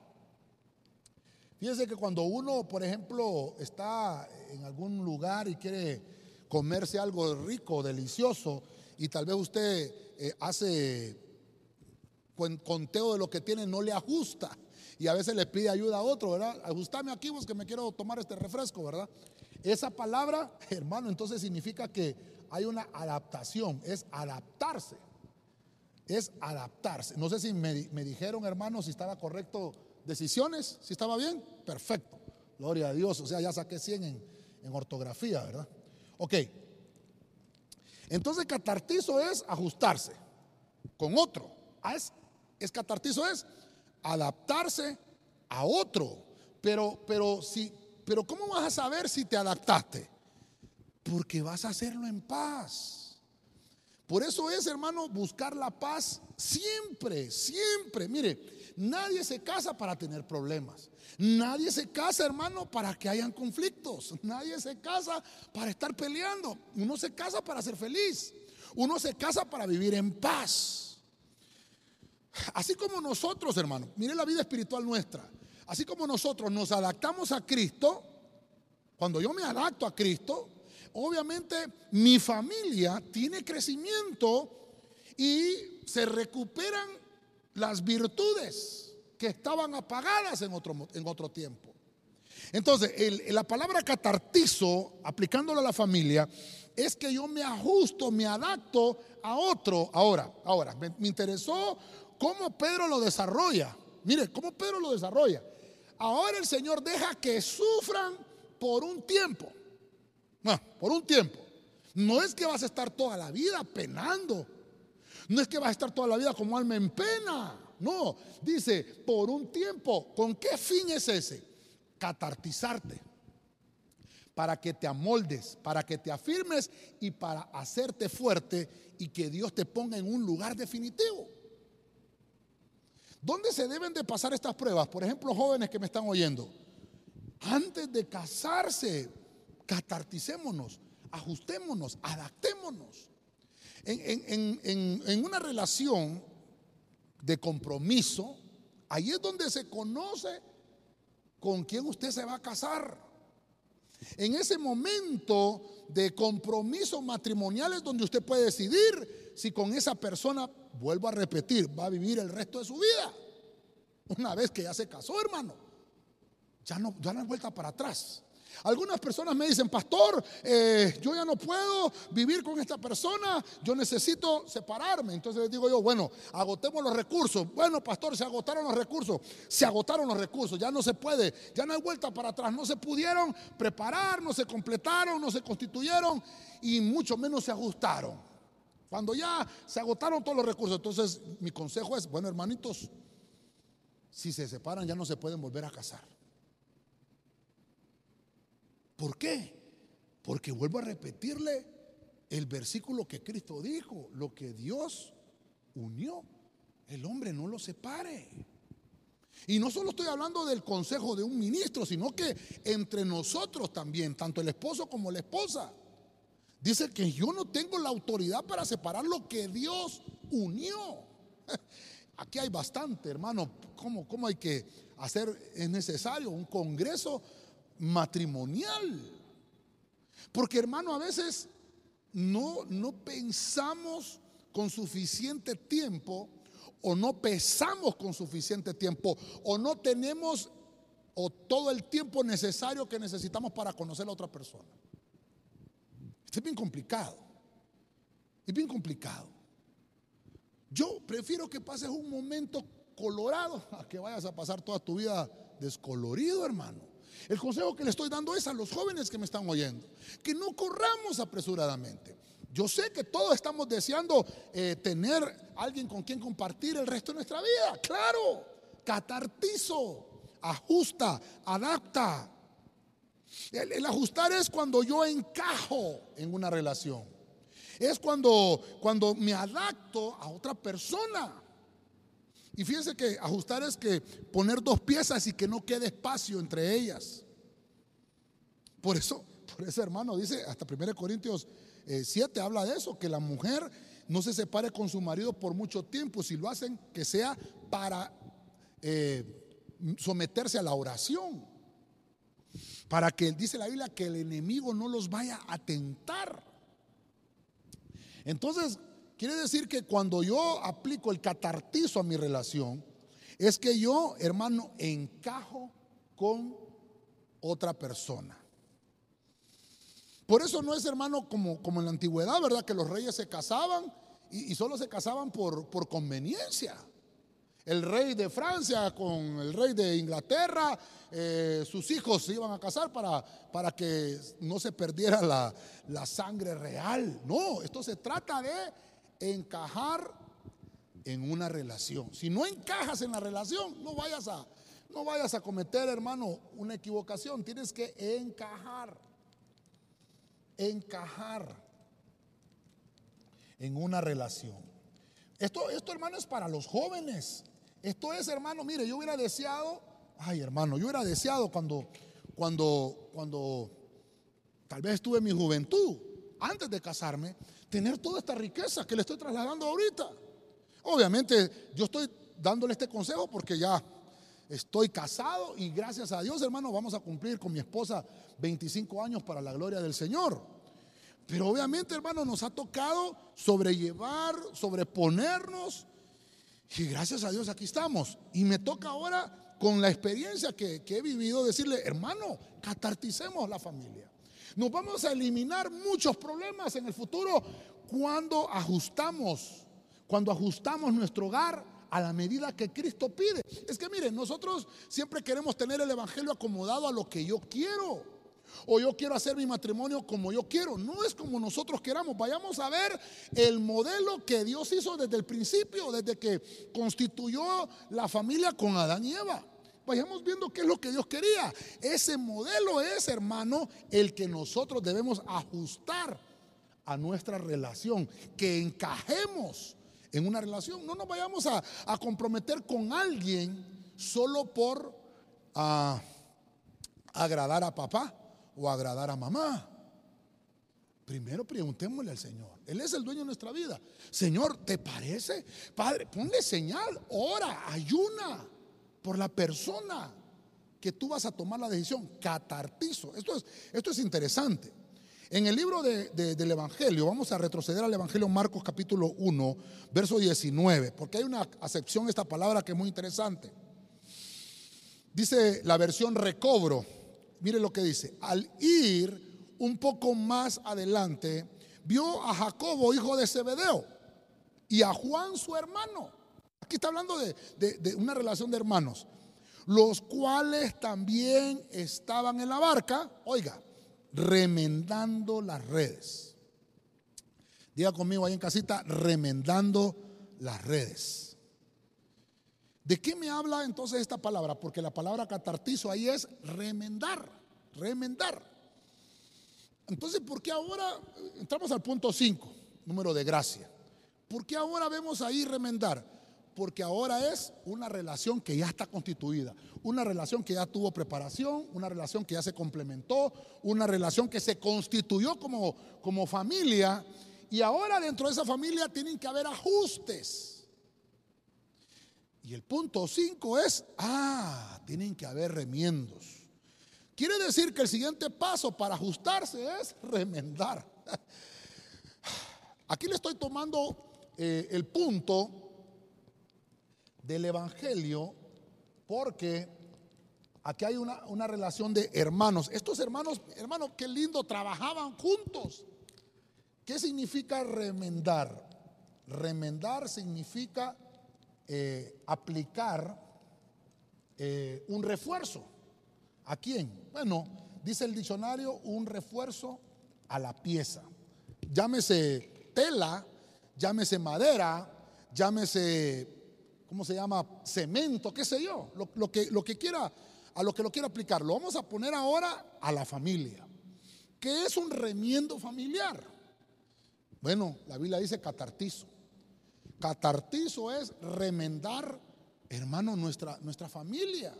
Fíjese que cuando uno, por ejemplo, está en algún lugar y quiere comerse algo rico, delicioso, y tal vez usted eh, hace conteo de lo que tiene, no le ajusta. Y a veces le pide ayuda a otro, ¿verdad? Ajustame aquí, vos que me quiero tomar este refresco, ¿verdad? Esa palabra, [LAUGHS] hermano, entonces significa que hay una adaptación, es adaptarse. Es adaptarse. No sé si me, me dijeron, hermano, si estaba correcto decisiones, si estaba bien, perfecto. Gloria a Dios. O sea, ya saqué 100 en, ortografía, ¿verdad? Ok. Entonces, catartizo es ajustarse con otro. Ah, es, es catartizo es adaptarse a otro. Pero, pero, si, pero ¿cómo vas a saber si te adaptaste? Porque vas a hacerlo en paz. Por eso es, hermano, buscar la paz siempre, siempre. Mire, Nadie se casa para tener problemas. Nadie se casa, hermano, para que hayan conflictos. Nadie se casa para estar peleando. Uno se casa para ser feliz. Uno se casa para vivir en paz. Así como nosotros, hermano, mire la vida espiritual nuestra. Así como nosotros nos adaptamos a Cristo, cuando yo me adapto a Cristo, obviamente mi familia tiene crecimiento y se recuperan las virtudes que estaban apagadas en otro, en otro tiempo. Entonces, la palabra catartizo, aplicándolo a la familia, es que yo me ajusto, me adapto a otro. Ahora, ahora, me, interesó cómo Pedro lo desarrolla. Mire, cómo Pedro lo desarrolla. Ahora el Señor deja que sufran por un tiempo. Por un tiempo. No es que vas a estar toda la vida penando no es que vas a estar toda la vida como alma en pena. No, dice, por un tiempo. ¿Con qué fin es ese? Catartizarte. para que te amoldes, para que te afirmes y para hacerte fuerte y que Dios te ponga en un lugar definitivo. ¿Dónde se deben de pasar estas pruebas? Por ejemplo, jóvenes que me están oyendo. Antes de casarse, catarticémonos, ajustémonos, adaptémonos. En, una relación de compromiso, ahí es donde se conoce con quién usted se va a casar. En ese momento de compromiso matrimonial es donde usted puede decidir si con esa persona, vuelvo a repetir, va a vivir el resto de su vida. Una vez que ya se casó, hermano, ya no, ya no vuelta para atrás. Algunas personas me dicen, pastor, eh, yo ya no puedo vivir con esta persona, yo necesito separarme. Entonces les digo yo, bueno, agotemos los recursos. Bueno, pastor, se agotaron los recursos, se agotaron los recursos, ya no se puede, ya no hay vuelta para atrás, no se pudieron preparar, no se completaron, no se constituyeron y mucho menos se ajustaron. Cuando ya se agotaron todos los recursos, entonces mi consejo es, bueno, hermanitos, si se separan ya no se pueden volver a casar. ¿Por qué? Porque vuelvo a repetirle el versículo que Cristo dijo, lo que Dios unió, el hombre no lo separe. Y no solo estoy hablando del consejo de un ministro, sino que entre nosotros también, tanto el esposo como la esposa. Dice que yo no tengo la autoridad para separar lo que Dios unió. [LAUGHS] Aquí hay bastante, hermano. ¿Cómo, cómo hay que hacer? Es necesario un congreso matrimonial. Porque hermano, a veces no, no pensamos con suficiente tiempo o no pesamos con suficiente tiempo o no tenemos o todo el tiempo necesario que necesitamos para conocer a otra persona. Esto es bien complicado. Es bien complicado. Yo prefiero que pases un momento colorado [LAUGHS] a que vayas a pasar toda tu vida descolorido, hermano. El consejo que le estoy dando es a los jóvenes que me están oyendo, que no corramos apresuradamente. Yo sé que todos estamos deseando eh, tener alguien con quien compartir el resto de nuestra vida. Claro, catartizo, ajusta, adapta. el ajustar es cuando yo encajo en una relación. Es cuando, cuando me adapto a otra persona. Y fíjense que ajustar es que poner dos piezas y que no quede espacio entre ellas. Por eso, por eso hermano, dice hasta 1 Corintios 7 eh, habla de eso, que la mujer no se separe con su marido por mucho tiempo, si lo hacen que sea para eh, someterse a la oración. Para que, dice la Biblia, que el enemigo no los vaya a tentar. Entonces, Quiere decir que cuando yo aplico el catartizo a mi relación, es que yo, hermano, encajo con otra persona. Por eso no es, hermano, como, como en la antigüedad, ¿verdad? Que los reyes se casaban y, solo se casaban por, por conveniencia. El rey de Francia con el rey de Inglaterra, eh, sus hijos se iban a casar para, para que no se perdiera la, la sangre real. No, esto se trata de encajar en una relación. Si no encajas en la relación, no vayas a no vayas a cometer, hermano, una equivocación, tienes que encajar. Encajar en una relación. Esto, esto, hermano, es para los jóvenes. Esto es, hermano, mire, yo hubiera deseado, ay, hermano, yo hubiera deseado cuando, cuando, cuando tal vez estuve en mi juventud, antes de casarme, tener toda esta riqueza que le estoy trasladando ahorita. Obviamente yo estoy dándole este consejo porque ya estoy casado y gracias a Dios, hermano, vamos a cumplir con mi esposa 25 años para la gloria del Señor. Pero obviamente, hermano, nos ha tocado sobrellevar, sobreponernos. Y gracias a Dios aquí estamos. Y me toca ahora, con la experiencia que, que he vivido, decirle, hermano, catarticemos la familia. Nos vamos a eliminar muchos problemas en el futuro cuando ajustamos, cuando ajustamos nuestro hogar a la medida que Cristo pide. Es que miren, nosotros siempre queremos tener el Evangelio acomodado a lo que yo quiero. O yo quiero hacer mi matrimonio como yo quiero. No es como nosotros queramos. Vayamos a ver el modelo que Dios hizo desde el principio, desde que constituyó la familia con Adán y Eva. Vayamos viendo qué es lo que Dios quería. Ese modelo es, hermano, el que nosotros debemos ajustar a nuestra relación, que encajemos en una relación. No nos vayamos a, comprometer con alguien solo por ah, agradar a papá o agradar a mamá. Primero preguntémosle al Señor. Él es el dueño de nuestra vida. Señor, ¿te parece? Padre, ponle señal, ora, ayuna por la persona que tú vas a tomar la decisión. Catartizo. Esto es, esto es interesante. En el libro del Evangelio, vamos a retroceder al Evangelio Marcos capítulo 1, verso 19, porque hay una acepción esta palabra que es muy interesante. Dice la versión recobro, mire lo que dice, al ir un poco más adelante, vio a Jacobo, hijo de Zebedeo, y a Juan, su hermano. Aquí está hablando de, una relación de hermanos, los cuales también estaban en la barca, oiga, remendando las redes. Diga conmigo ahí en casita, remendando las redes. ¿De qué me habla entonces esta palabra? Porque la palabra catartizo ahí es remendar, remendar. Entonces, ¿por qué ahora entramos al punto 5, número de gracia? ¿Por qué ahora vemos ahí remendar? Porque ahora es una relación que ya está constituida, una relación que ya tuvo preparación, una relación que ya se complementó, una relación que se constituyó como, como familia y ahora dentro de esa familia tienen que haber ajustes. Y el punto 5 es, ah, tienen que haber remiendos. Quiere decir que el siguiente paso para ajustarse es remendar. [LAUGHS] Aquí le estoy tomando eh, el punto del Evangelio porque aquí hay una, una, relación de hermanos. Estos hermanos, hermanos, qué lindo, trabajaban juntos. ¿Qué significa remendar? Remendar significa eh, aplicar eh, un refuerzo. ¿A quién? Bueno, dice el diccionario, un refuerzo a la pieza. Llámese tela, llámese madera, llámese, ¿cómo se llama? Cemento, qué sé yo, lo, que, lo que quiera, a lo que lo quiera aplicar. Lo vamos a poner ahora a la familia. ¿Qué es un remiendo familiar? Bueno, la Biblia dice catartizo. Catartizo es remendar, hermano, nuestra, nuestra familia.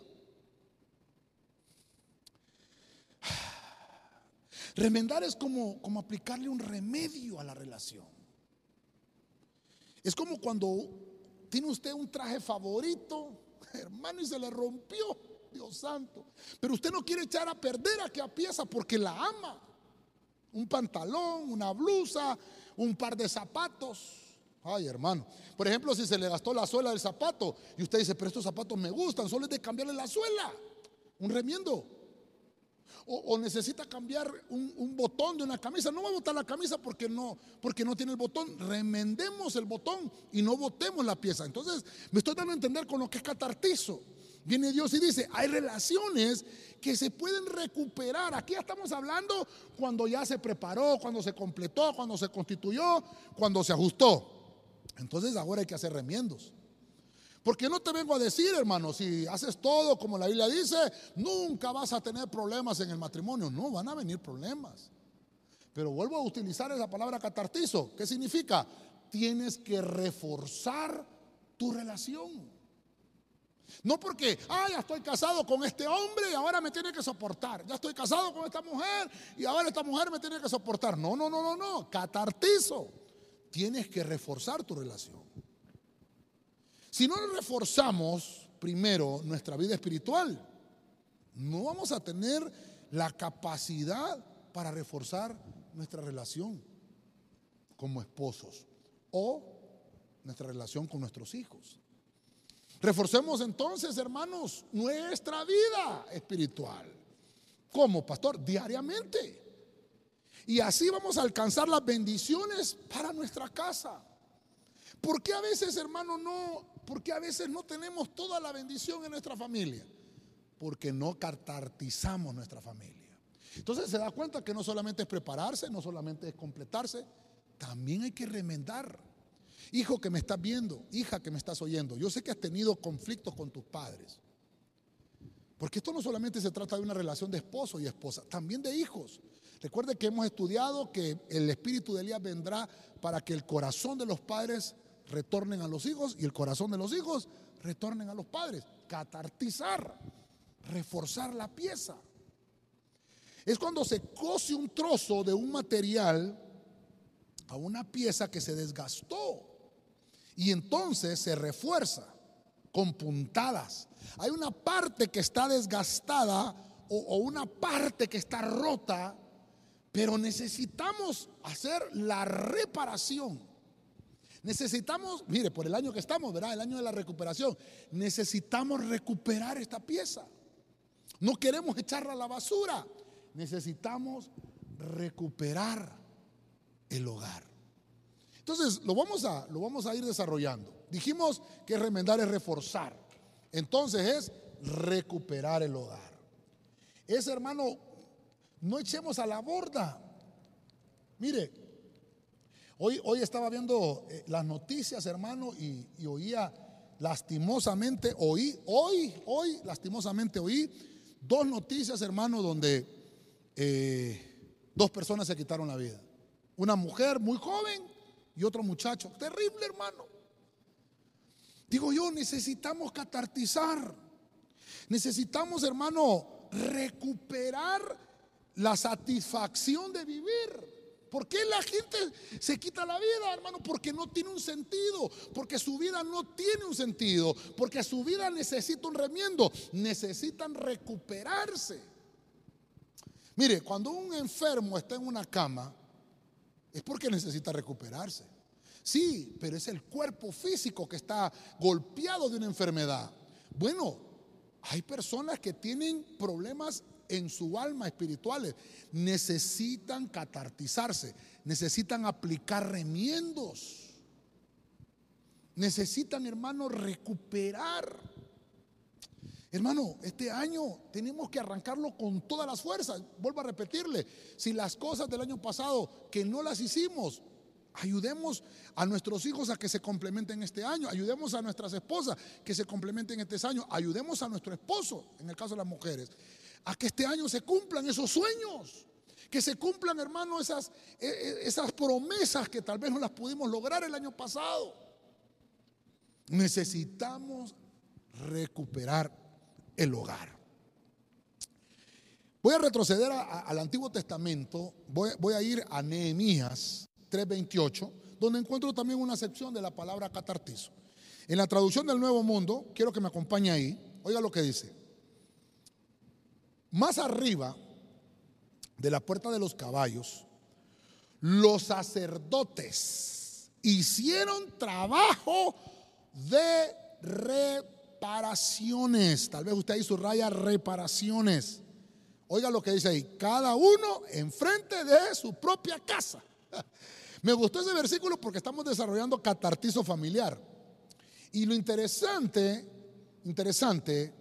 Remendar es como, como aplicarle un remedio a la relación. Es como cuando tiene usted un traje favorito, [LAUGHS] hermano, y se le rompió, Dios santo. Pero usted no quiere echar a perder aquella pieza porque la ama. Un pantalón, una blusa, un par de zapatos. Ay, hermano. Por ejemplo, si se le gastó la suela del zapato y usted dice, pero estos zapatos me gustan, solo es de cambiarle la suela. Un remiendo o, necesita cambiar un, botón de una camisa, no va a botar la camisa porque no, porque no tiene el botón. Remendemos el botón y no botemos la pieza. Entonces, me estoy dando a entender con lo que es catartizo. Viene Dios y dice, hay relaciones que se pueden recuperar. Aquí ya estamos hablando cuando ya se preparó, cuando se completó, cuando se constituyó, cuando se ajustó. Entonces ahora hay que hacer remiendos. Porque no te vengo a decir, hermano, si haces todo como la Biblia dice, nunca vas a tener problemas en el matrimonio. No, van a venir problemas. Pero vuelvo a utilizar esa palabra catartizo. ¿Qué significa? Tienes que reforzar tu relación. No porque, ah, ya estoy casado con este hombre y ahora me tiene que soportar. Ya estoy casado con esta mujer y ahora esta mujer me tiene que soportar. No, no, no, no, no. Catartizo. Tienes que reforzar tu relación. Si no reforzamos primero nuestra vida espiritual, no vamos a tener la capacidad para reforzar nuestra relación como esposos o nuestra relación con nuestros hijos. Reforcemos entonces, hermanos, nuestra vida espiritual. ¿Cómo, pastor? Diariamente. Y así vamos a alcanzar las bendiciones para nuestra casa. ¿Por qué a veces, hermano, no, por qué a veces no tenemos toda la bendición en nuestra familia? Porque no catartizamos nuestra familia. Entonces se da cuenta que no solamente es prepararse, no solamente es completarse, también hay que remendar. Hijo que me estás viendo, hija que me estás oyendo, yo sé que has tenido conflictos con tus padres. Porque esto no solamente se trata de una relación de esposo y esposa, también de hijos. Recuerde que hemos estudiado que el espíritu de Elías vendrá para que el corazón de los padres retornen a los hijos y el corazón de los hijos retornen a los padres. Catartizar, reforzar la pieza. Es cuando se cose un trozo de un material a una pieza que se desgastó y entonces se refuerza con puntadas. Hay una parte que está desgastada o, una parte que está rota, pero necesitamos hacer la reparación. Necesitamos, mire, por el año que estamos, ¿verdad? El año de la recuperación. Necesitamos recuperar esta pieza. No queremos echarla a la basura. Necesitamos recuperar el hogar. Entonces, lo vamos a, lo vamos a ir desarrollando. Dijimos que remendar es reforzar. Entonces es recuperar el hogar. Ese hermano, no echemos a la borda. Mire, hoy, hoy estaba viendo eh, las noticias, hermano, y, oía lastimosamente, oí, hoy, hoy, lastimosamente oí dos noticias, hermano, donde eh, dos personas se quitaron la vida. Una mujer muy joven y otro muchacho. Terrible, hermano. Digo yo, necesitamos catartizar. Necesitamos, hermano, recuperar la satisfacción de vivir. ¿Por qué la gente se quita la vida, hermano? Porque no tiene un sentido, porque su vida no tiene un sentido, porque su vida necesita un remiendo, necesitan recuperarse. Mire, cuando un enfermo está en una cama, es porque necesita recuperarse. Sí, pero es el cuerpo físico que está golpeado de una enfermedad. Bueno, hay personas que tienen problemas en su alma espirituales. Necesitan catartizarse, necesitan aplicar remiendos. Necesitan, hermano, recuperar. Hermano, este año tenemos que arrancarlo con todas las fuerzas. Vuelvo a repetirle, si las cosas del año pasado que no las hicimos, ayudemos a nuestros hijos a que se complementen este año, ayudemos a nuestras esposas que se complementen este año, ayudemos a nuestro esposo, en el caso de las mujeres, a que este año se cumplan esos sueños. Que se cumplan, hermano, esas, e, e, esas promesas que tal vez no las pudimos lograr el año pasado. Necesitamos recuperar el hogar. Voy a retroceder al Antiguo Testamento, voy, voy, a ir a Nehemías 3:28, donde encuentro también una sección de la palabra catartizo. En la traducción del Nuevo Mundo, quiero que me acompañe ahí, oiga lo que dice. Más arriba de la puerta de los caballos, los sacerdotes hicieron trabajo de reparaciones. Tal vez usted ahí subraya reparaciones. Oiga lo que dice ahí, cada uno enfrente de su propia casa. [LAUGHS] Me gustó ese versículo porque estamos desarrollando catartizo familiar. Y lo interesante, interesante,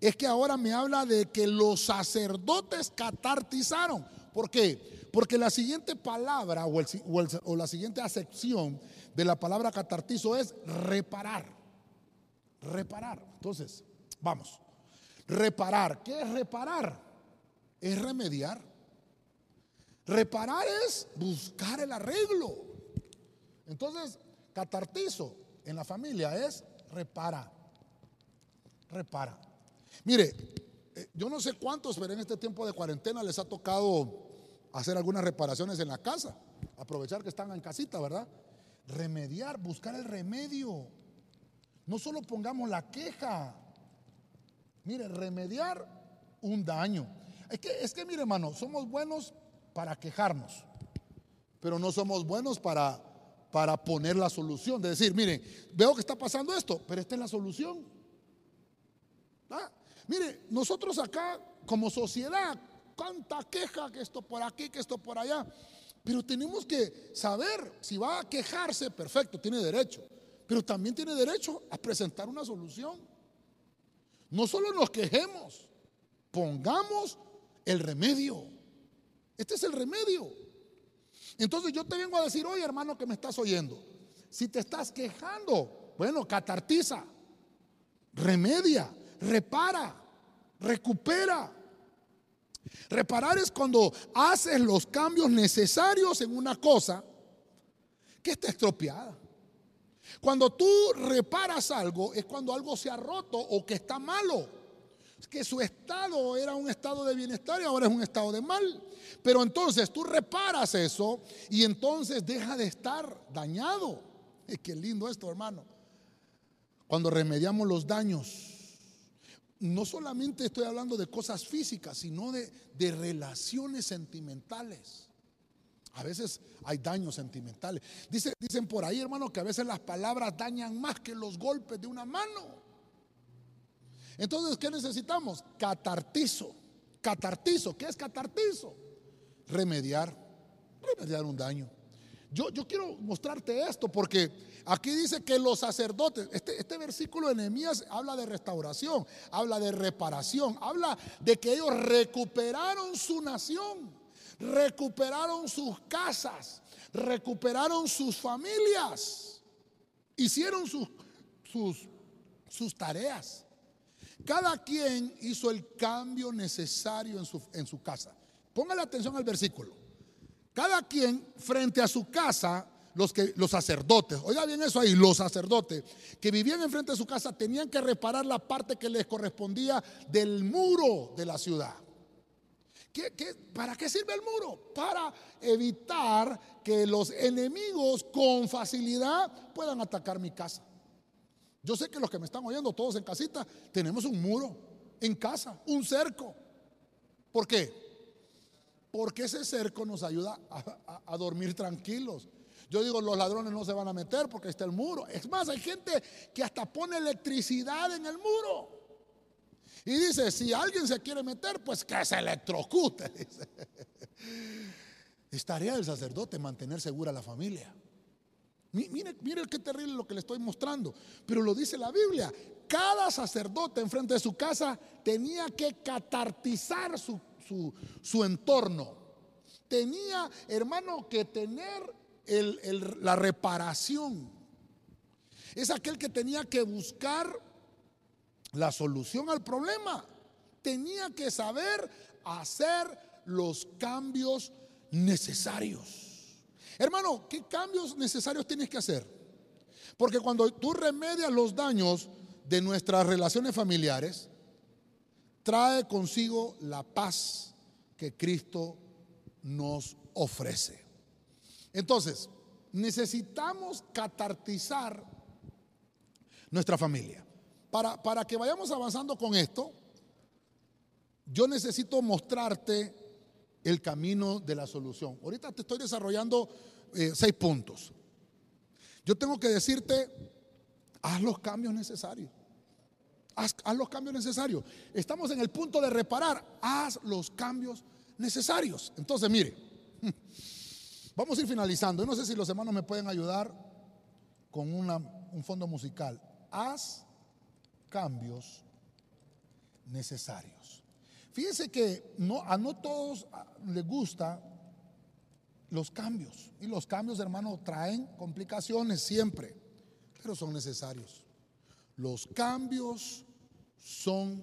es que ahora me habla de que los sacerdotes catartizaron. ¿Por qué? Porque la siguiente palabra o, la siguiente acepción de la palabra catartizo es reparar. Reparar. Entonces, vamos. Reparar. ¿Qué es reparar? Es remediar. Reparar es buscar el arreglo. Entonces, catartizo en la familia es repara. Repara. Mire, eh, yo no sé cuántos, pero en este tiempo de cuarentena les ha tocado hacer algunas reparaciones en la casa. Aprovechar que están en casita, ¿verdad? Remediar, buscar el remedio. No solo pongamos la queja. Mire, remediar un daño. Es que, es que mire, hermano, somos buenos para quejarnos, pero no somos buenos para, para poner la solución, de decir, miren, veo que está pasando esto, pero esta es la solución. ¿Ah? Mire, nosotros acá como sociedad, cuánta queja que esto por aquí, que esto por allá, pero tenemos que saber si va a quejarse, perfecto, tiene derecho, pero también tiene derecho a presentar una solución. No solo nos quejemos, pongamos el remedio. Este es el remedio. Entonces yo te vengo a decir, oye hermano que me estás oyendo, si te estás quejando, bueno, catartiza, remedia, repara. recupera. Reparar es cuando haces los cambios necesarios en una cosa que está estropeada. Cuando tú reparas algo es cuando algo se ha roto o que está malo. Que su estado era un estado de bienestar y ahora es un estado de mal. Pero entonces tú reparas eso y entonces deja de estar dañado. [LAUGHS] Es que lindo esto, hermano. Cuando remediamos los daños, no solamente estoy hablando de cosas físicas, sino de, de relaciones sentimentales. A veces hay daños sentimentales. dicen por ahí, hermano, que a veces las palabras dañan más que los golpes de una mano. Entonces, ¿qué necesitamos? Catartizo. Catartizo. ¿Qué es catartizo? Remediar. Remediar un daño. Yo, quiero mostrarte esto porque aquí dice que los sacerdotes, este, este versículo de Nehemías habla de restauración, habla de reparación, habla de que ellos recuperaron su nación recuperaron sus casas, recuperaron sus familias, hicieron sus, sus, sus tareas. Cada quien hizo el cambio necesario en su, en su casa. Póngale atención al versículo. Cada quien frente a su casa, los, sacerdotes, oiga bien eso ahí, los sacerdotes que vivían enfrente de su casa tenían que reparar la parte que les correspondía del muro de la ciudad para qué sirve el muro? Para evitar que los enemigos con facilidad puedan atacar mi casa. Yo sé que los que me están oyendo, todos en casita, tenemos un muro en casa, un cerco. ¿Por qué? Porque ese cerco nos ayuda a, dormir tranquilos. Yo digo, los ladrones no se van a meter porque está el muro. Es más, hay gente que hasta pone electricidad en el muro. Y dice, si alguien se quiere meter, pues que se electrocute. [LAUGHS] Es tarea del sacerdote mantener segura la familia. Mire, mire qué terrible lo que le estoy mostrando. Pero lo dice la Biblia. Cada sacerdote enfrente de su casa tenía que catartizar su, su, entorno. Tenía, hermano, que tener la reparación. Es aquel que tenía que buscar la solución al problema. Tenía que saber hacer los cambios necesarios. Hermano, ¿qué cambios necesarios tienes que hacer? Porque cuando tú remedias los daños de nuestras relaciones familiares, trae consigo la paz que Cristo nos ofrece. Entonces, necesitamos catartizar nuestra familia. Para, que vayamos avanzando con esto, yo necesito mostrarte el camino de la solución. Ahorita te estoy desarrollando eh, seis puntos. Yo tengo que decirte, haz los cambios necesarios. Haz, los cambios necesarios. Estamos en el punto de reparar. Haz los cambios necesarios. Entonces, mire, [LAUGHS] vamos a ir finalizando. no sé si los hermanos me pueden ayudar con un fondo musical. Haz cambios necesarios. Fíjense que a no todos les gusta los cambios. Y los cambios, hermano, traen complicaciones siempre, pero son necesarios. Los cambios son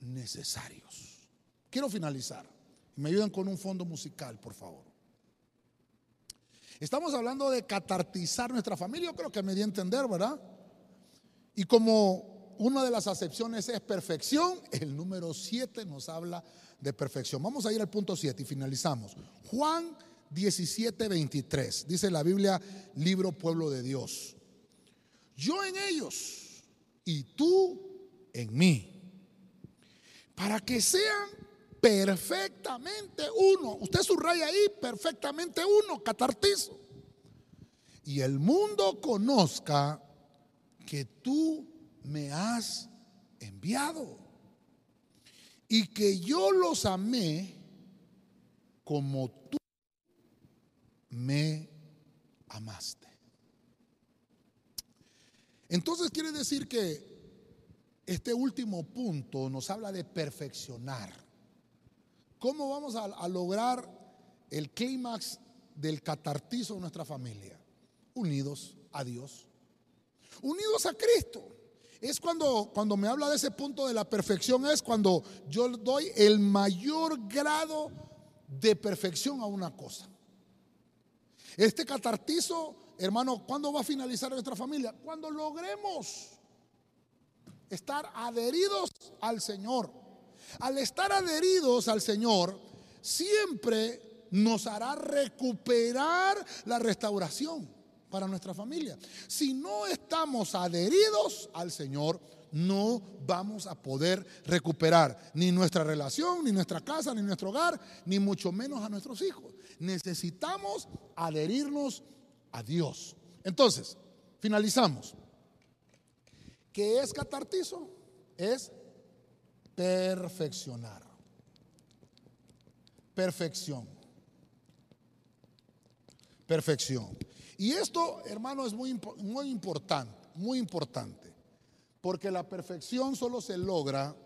necesarios. Quiero finalizar. Me ayudan con un fondo musical, por favor. Estamos hablando de catartizar nuestra familia. Yo creo que me di a entender, ¿verdad? Y como una de las acepciones es perfección. El número 7 nos habla de perfección. Vamos a ir al punto 7 y finalizamos. Juan 17, 23. Dice la Biblia, libro pueblo de Dios. Yo en ellos y tú en mí. Para que sean perfectamente uno. Usted subraya ahí, perfectamente uno, catartizo. Y el mundo conozca que tú me has enviado. Y que yo los amé como tú me amaste. Entonces quiere decir que este último punto nos habla de perfeccionar. ¿Cómo vamos a, lograr el clímax del catartizo de nuestra familia? Unidos a Dios, unidos a Cristo. Es cuando, cuando me habla de ese punto de la perfección, es cuando yo doy el mayor grado de perfección a una cosa. Este catartizo, hermano, ¿cuándo va a finalizar nuestra familia? Cuando logremos estar adheridos al Señor. Al estar adheridos al Señor, siempre nos hará recuperar la restauración para nuestra familia. Si no estamos adheridos al Señor, no vamos a poder recuperar ni nuestra relación, ni nuestra casa, ni nuestro hogar, ni mucho menos a nuestros hijos. Necesitamos adherirnos a Dios. Entonces, finalizamos. ¿Qué es catartizo? Es perfeccionar. Perfección. Perfección. Y esto, hermano, es muy, muy importante, muy importante. Porque la perfección solo se logra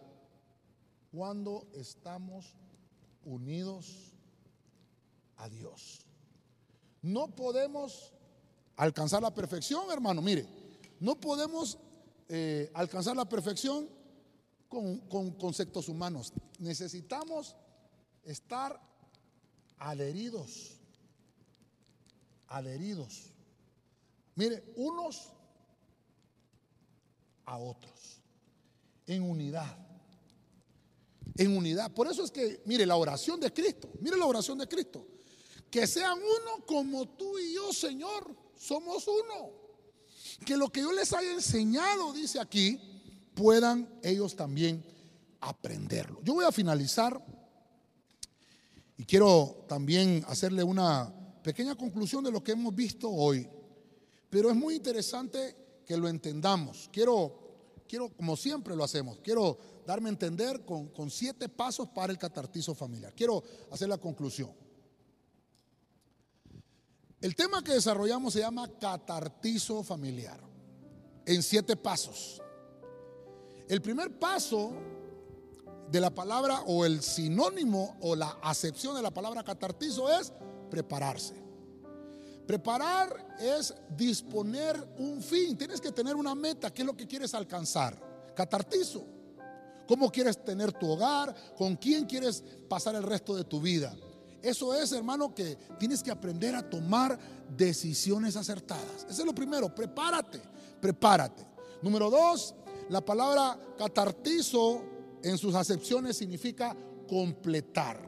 cuando estamos unidos a Dios. No podemos alcanzar la perfección, hermano. Mire, no podemos eh, alcanzar la perfección con, con conceptos humanos. Necesitamos estar adheridos, adheridos. Mire, unos a otros, en unidad, en unidad. Por eso es que, mire, la oración de Cristo, mire la oración de Cristo, que sean uno como tú y yo, Señor, somos uno que lo que yo les haya enseñado, dice aquí, puedan ellos también aprenderlo. Yo voy a finalizar y quiero también hacerle una pequeña conclusión de lo que hemos visto hoy, pero es muy interesante que lo entendamos. Quiero, quiero como siempre lo hacemos, quiero darme a entender con, con siete pasos para el catartizo familiar. Quiero hacer la conclusión. El tema que desarrollamos se llama catartizo familiar, en siete pasos. El primer paso de la palabra o el sinónimo o la acepción de la palabra catartizo es prepararse. Preparar es disponer un fin. Tienes que tener una meta. ¿Qué es lo que quieres alcanzar? Catartizo. ¿Cómo quieres tener tu hogar? ¿Con quién quieres pasar el resto de tu vida? Eso es, hermano, que tienes que aprender a tomar decisiones acertadas. Eso es lo primero, prepárate, prepárate. Número dos, la palabra catartizo en sus acepciones significa completar.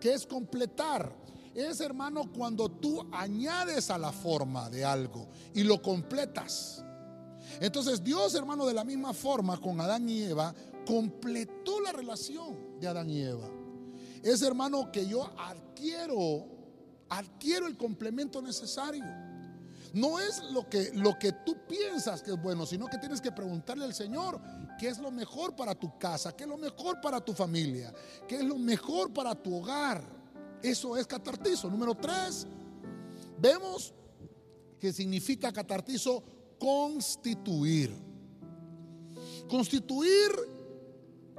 ¿Qué es completar? Es, hermano, cuando tú añades a la forma de algo y lo completas. Entonces Dios, hermano, de la misma forma con Adán y Eva, completó la relación de Adán y Va es, hermano, que yo adquiero, adquiero el complemento necesario. No es lo que, lo que tú piensas que es bueno, sino que tienes que preguntarle al Señor qué es lo mejor para tu casa, qué es lo mejor para tu familia, qué es lo mejor para tu hogar. Eso es catartizo. Número tres, vemos que significa catartizo constituir. Constituir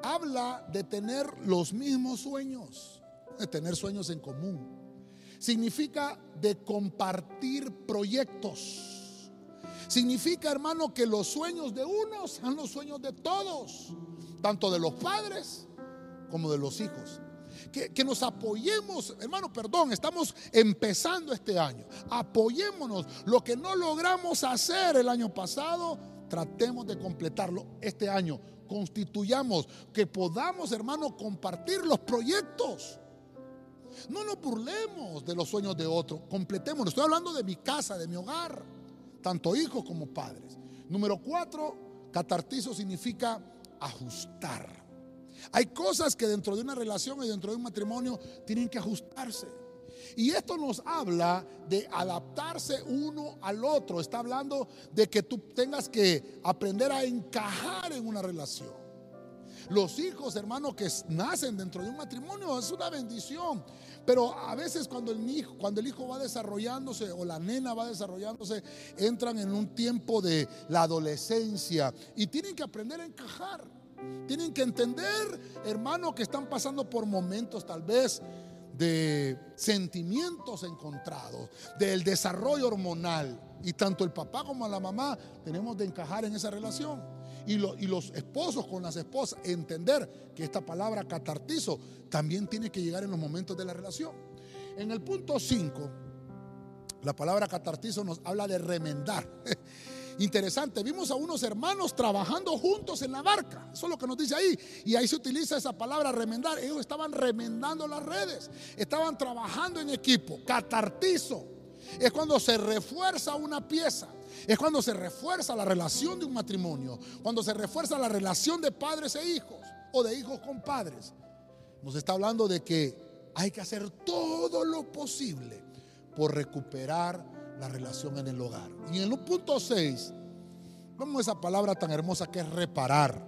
habla de tener los mismos sueños, de tener sueños en común. Significa de compartir proyectos. Significa, hermano, que los sueños de unos son los sueños de todos, tanto de los padres como de los hijos. Que, que, nos apoyemos, hermano, perdón, estamos empezando este año. Apoyémonos. Lo que no logramos hacer el año pasado, tratemos de completarlo este año constituyamos, que podamos, hermano, compartir los proyectos. No nos burlemos de los sueños de otros, completemos. Estoy hablando de mi casa, de mi hogar, tanto hijos como padres. Número cuatro, catartizo significa ajustar. Hay cosas que dentro de una relación y dentro de un matrimonio tienen que ajustarse. Y esto nos habla de adaptarse uno al otro. Está hablando de que tú tengas que aprender a encajar en una relación. Los hijos, hermanos, que nacen dentro de un matrimonio es una bendición. Pero a veces cuando el hijo, cuando el hijo va desarrollándose o la nena va desarrollándose, entran en un tiempo de la adolescencia y tienen que aprender a encajar. Tienen que entender, hermano, que están pasando por momentos tal vez de sentimientos encontrados, del desarrollo hormonal. Y tanto el papá como la mamá tenemos de encajar en esa relación. y, y, los esposos con las esposas, entender que esta palabra catartizo también tiene que llegar en los momentos de la relación. En el punto 5, la palabra catartizo nos habla de remendar. [LAUGHS] Interesante, vimos a unos hermanos trabajando juntos en la barca. Eso es lo que nos dice ahí. Y ahí se utiliza esa palabra remendar. Ellos estaban remendando las redes. Estaban trabajando en equipo. Catartizo. Es cuando se refuerza una pieza. Es cuando se refuerza la relación de un matrimonio. Cuando se refuerza la relación de padres e hijos. O de hijos con padres. Nos está hablando de que hay que hacer todo lo posible por recuperar la relación en el hogar. Y en el punto 6, vemos esa palabra tan hermosa que es reparar.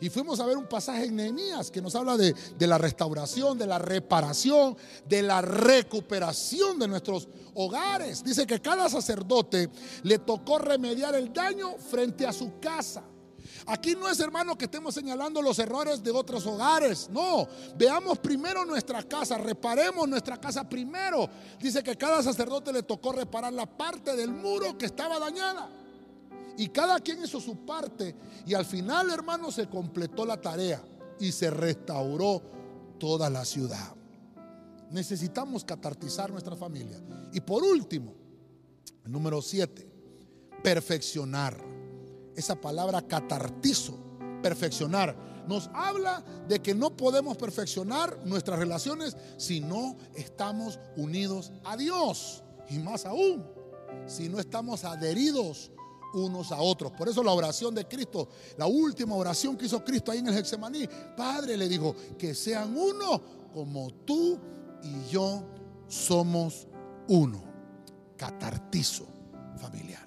Y fuimos a ver un pasaje en Nehemías que nos habla de, de, la restauración, de la reparación, de la recuperación de nuestros hogares. Dice que cada sacerdote le tocó remediar el daño frente a su casa. Aquí no es, hermano, que estemos señalando los errores de otros hogares. No, veamos primero nuestra casa, reparemos nuestra casa primero. Dice que cada sacerdote le tocó reparar la parte del muro que estaba dañada. Y cada quien hizo su parte. Y al final, hermano, se completó la tarea y se restauró toda la ciudad. Necesitamos catartizar nuestra familia. Y por último, número siete, perfeccionar esa palabra catartizo, perfeccionar, nos habla de que no podemos perfeccionar nuestras relaciones si no estamos unidos a Dios. Y más aún, si no estamos adheridos unos a otros. Por eso la oración de Cristo, la última oración que hizo Cristo ahí en el Hexemaní, Padre le dijo, que sean uno como tú y yo somos uno. Catartizo familiar.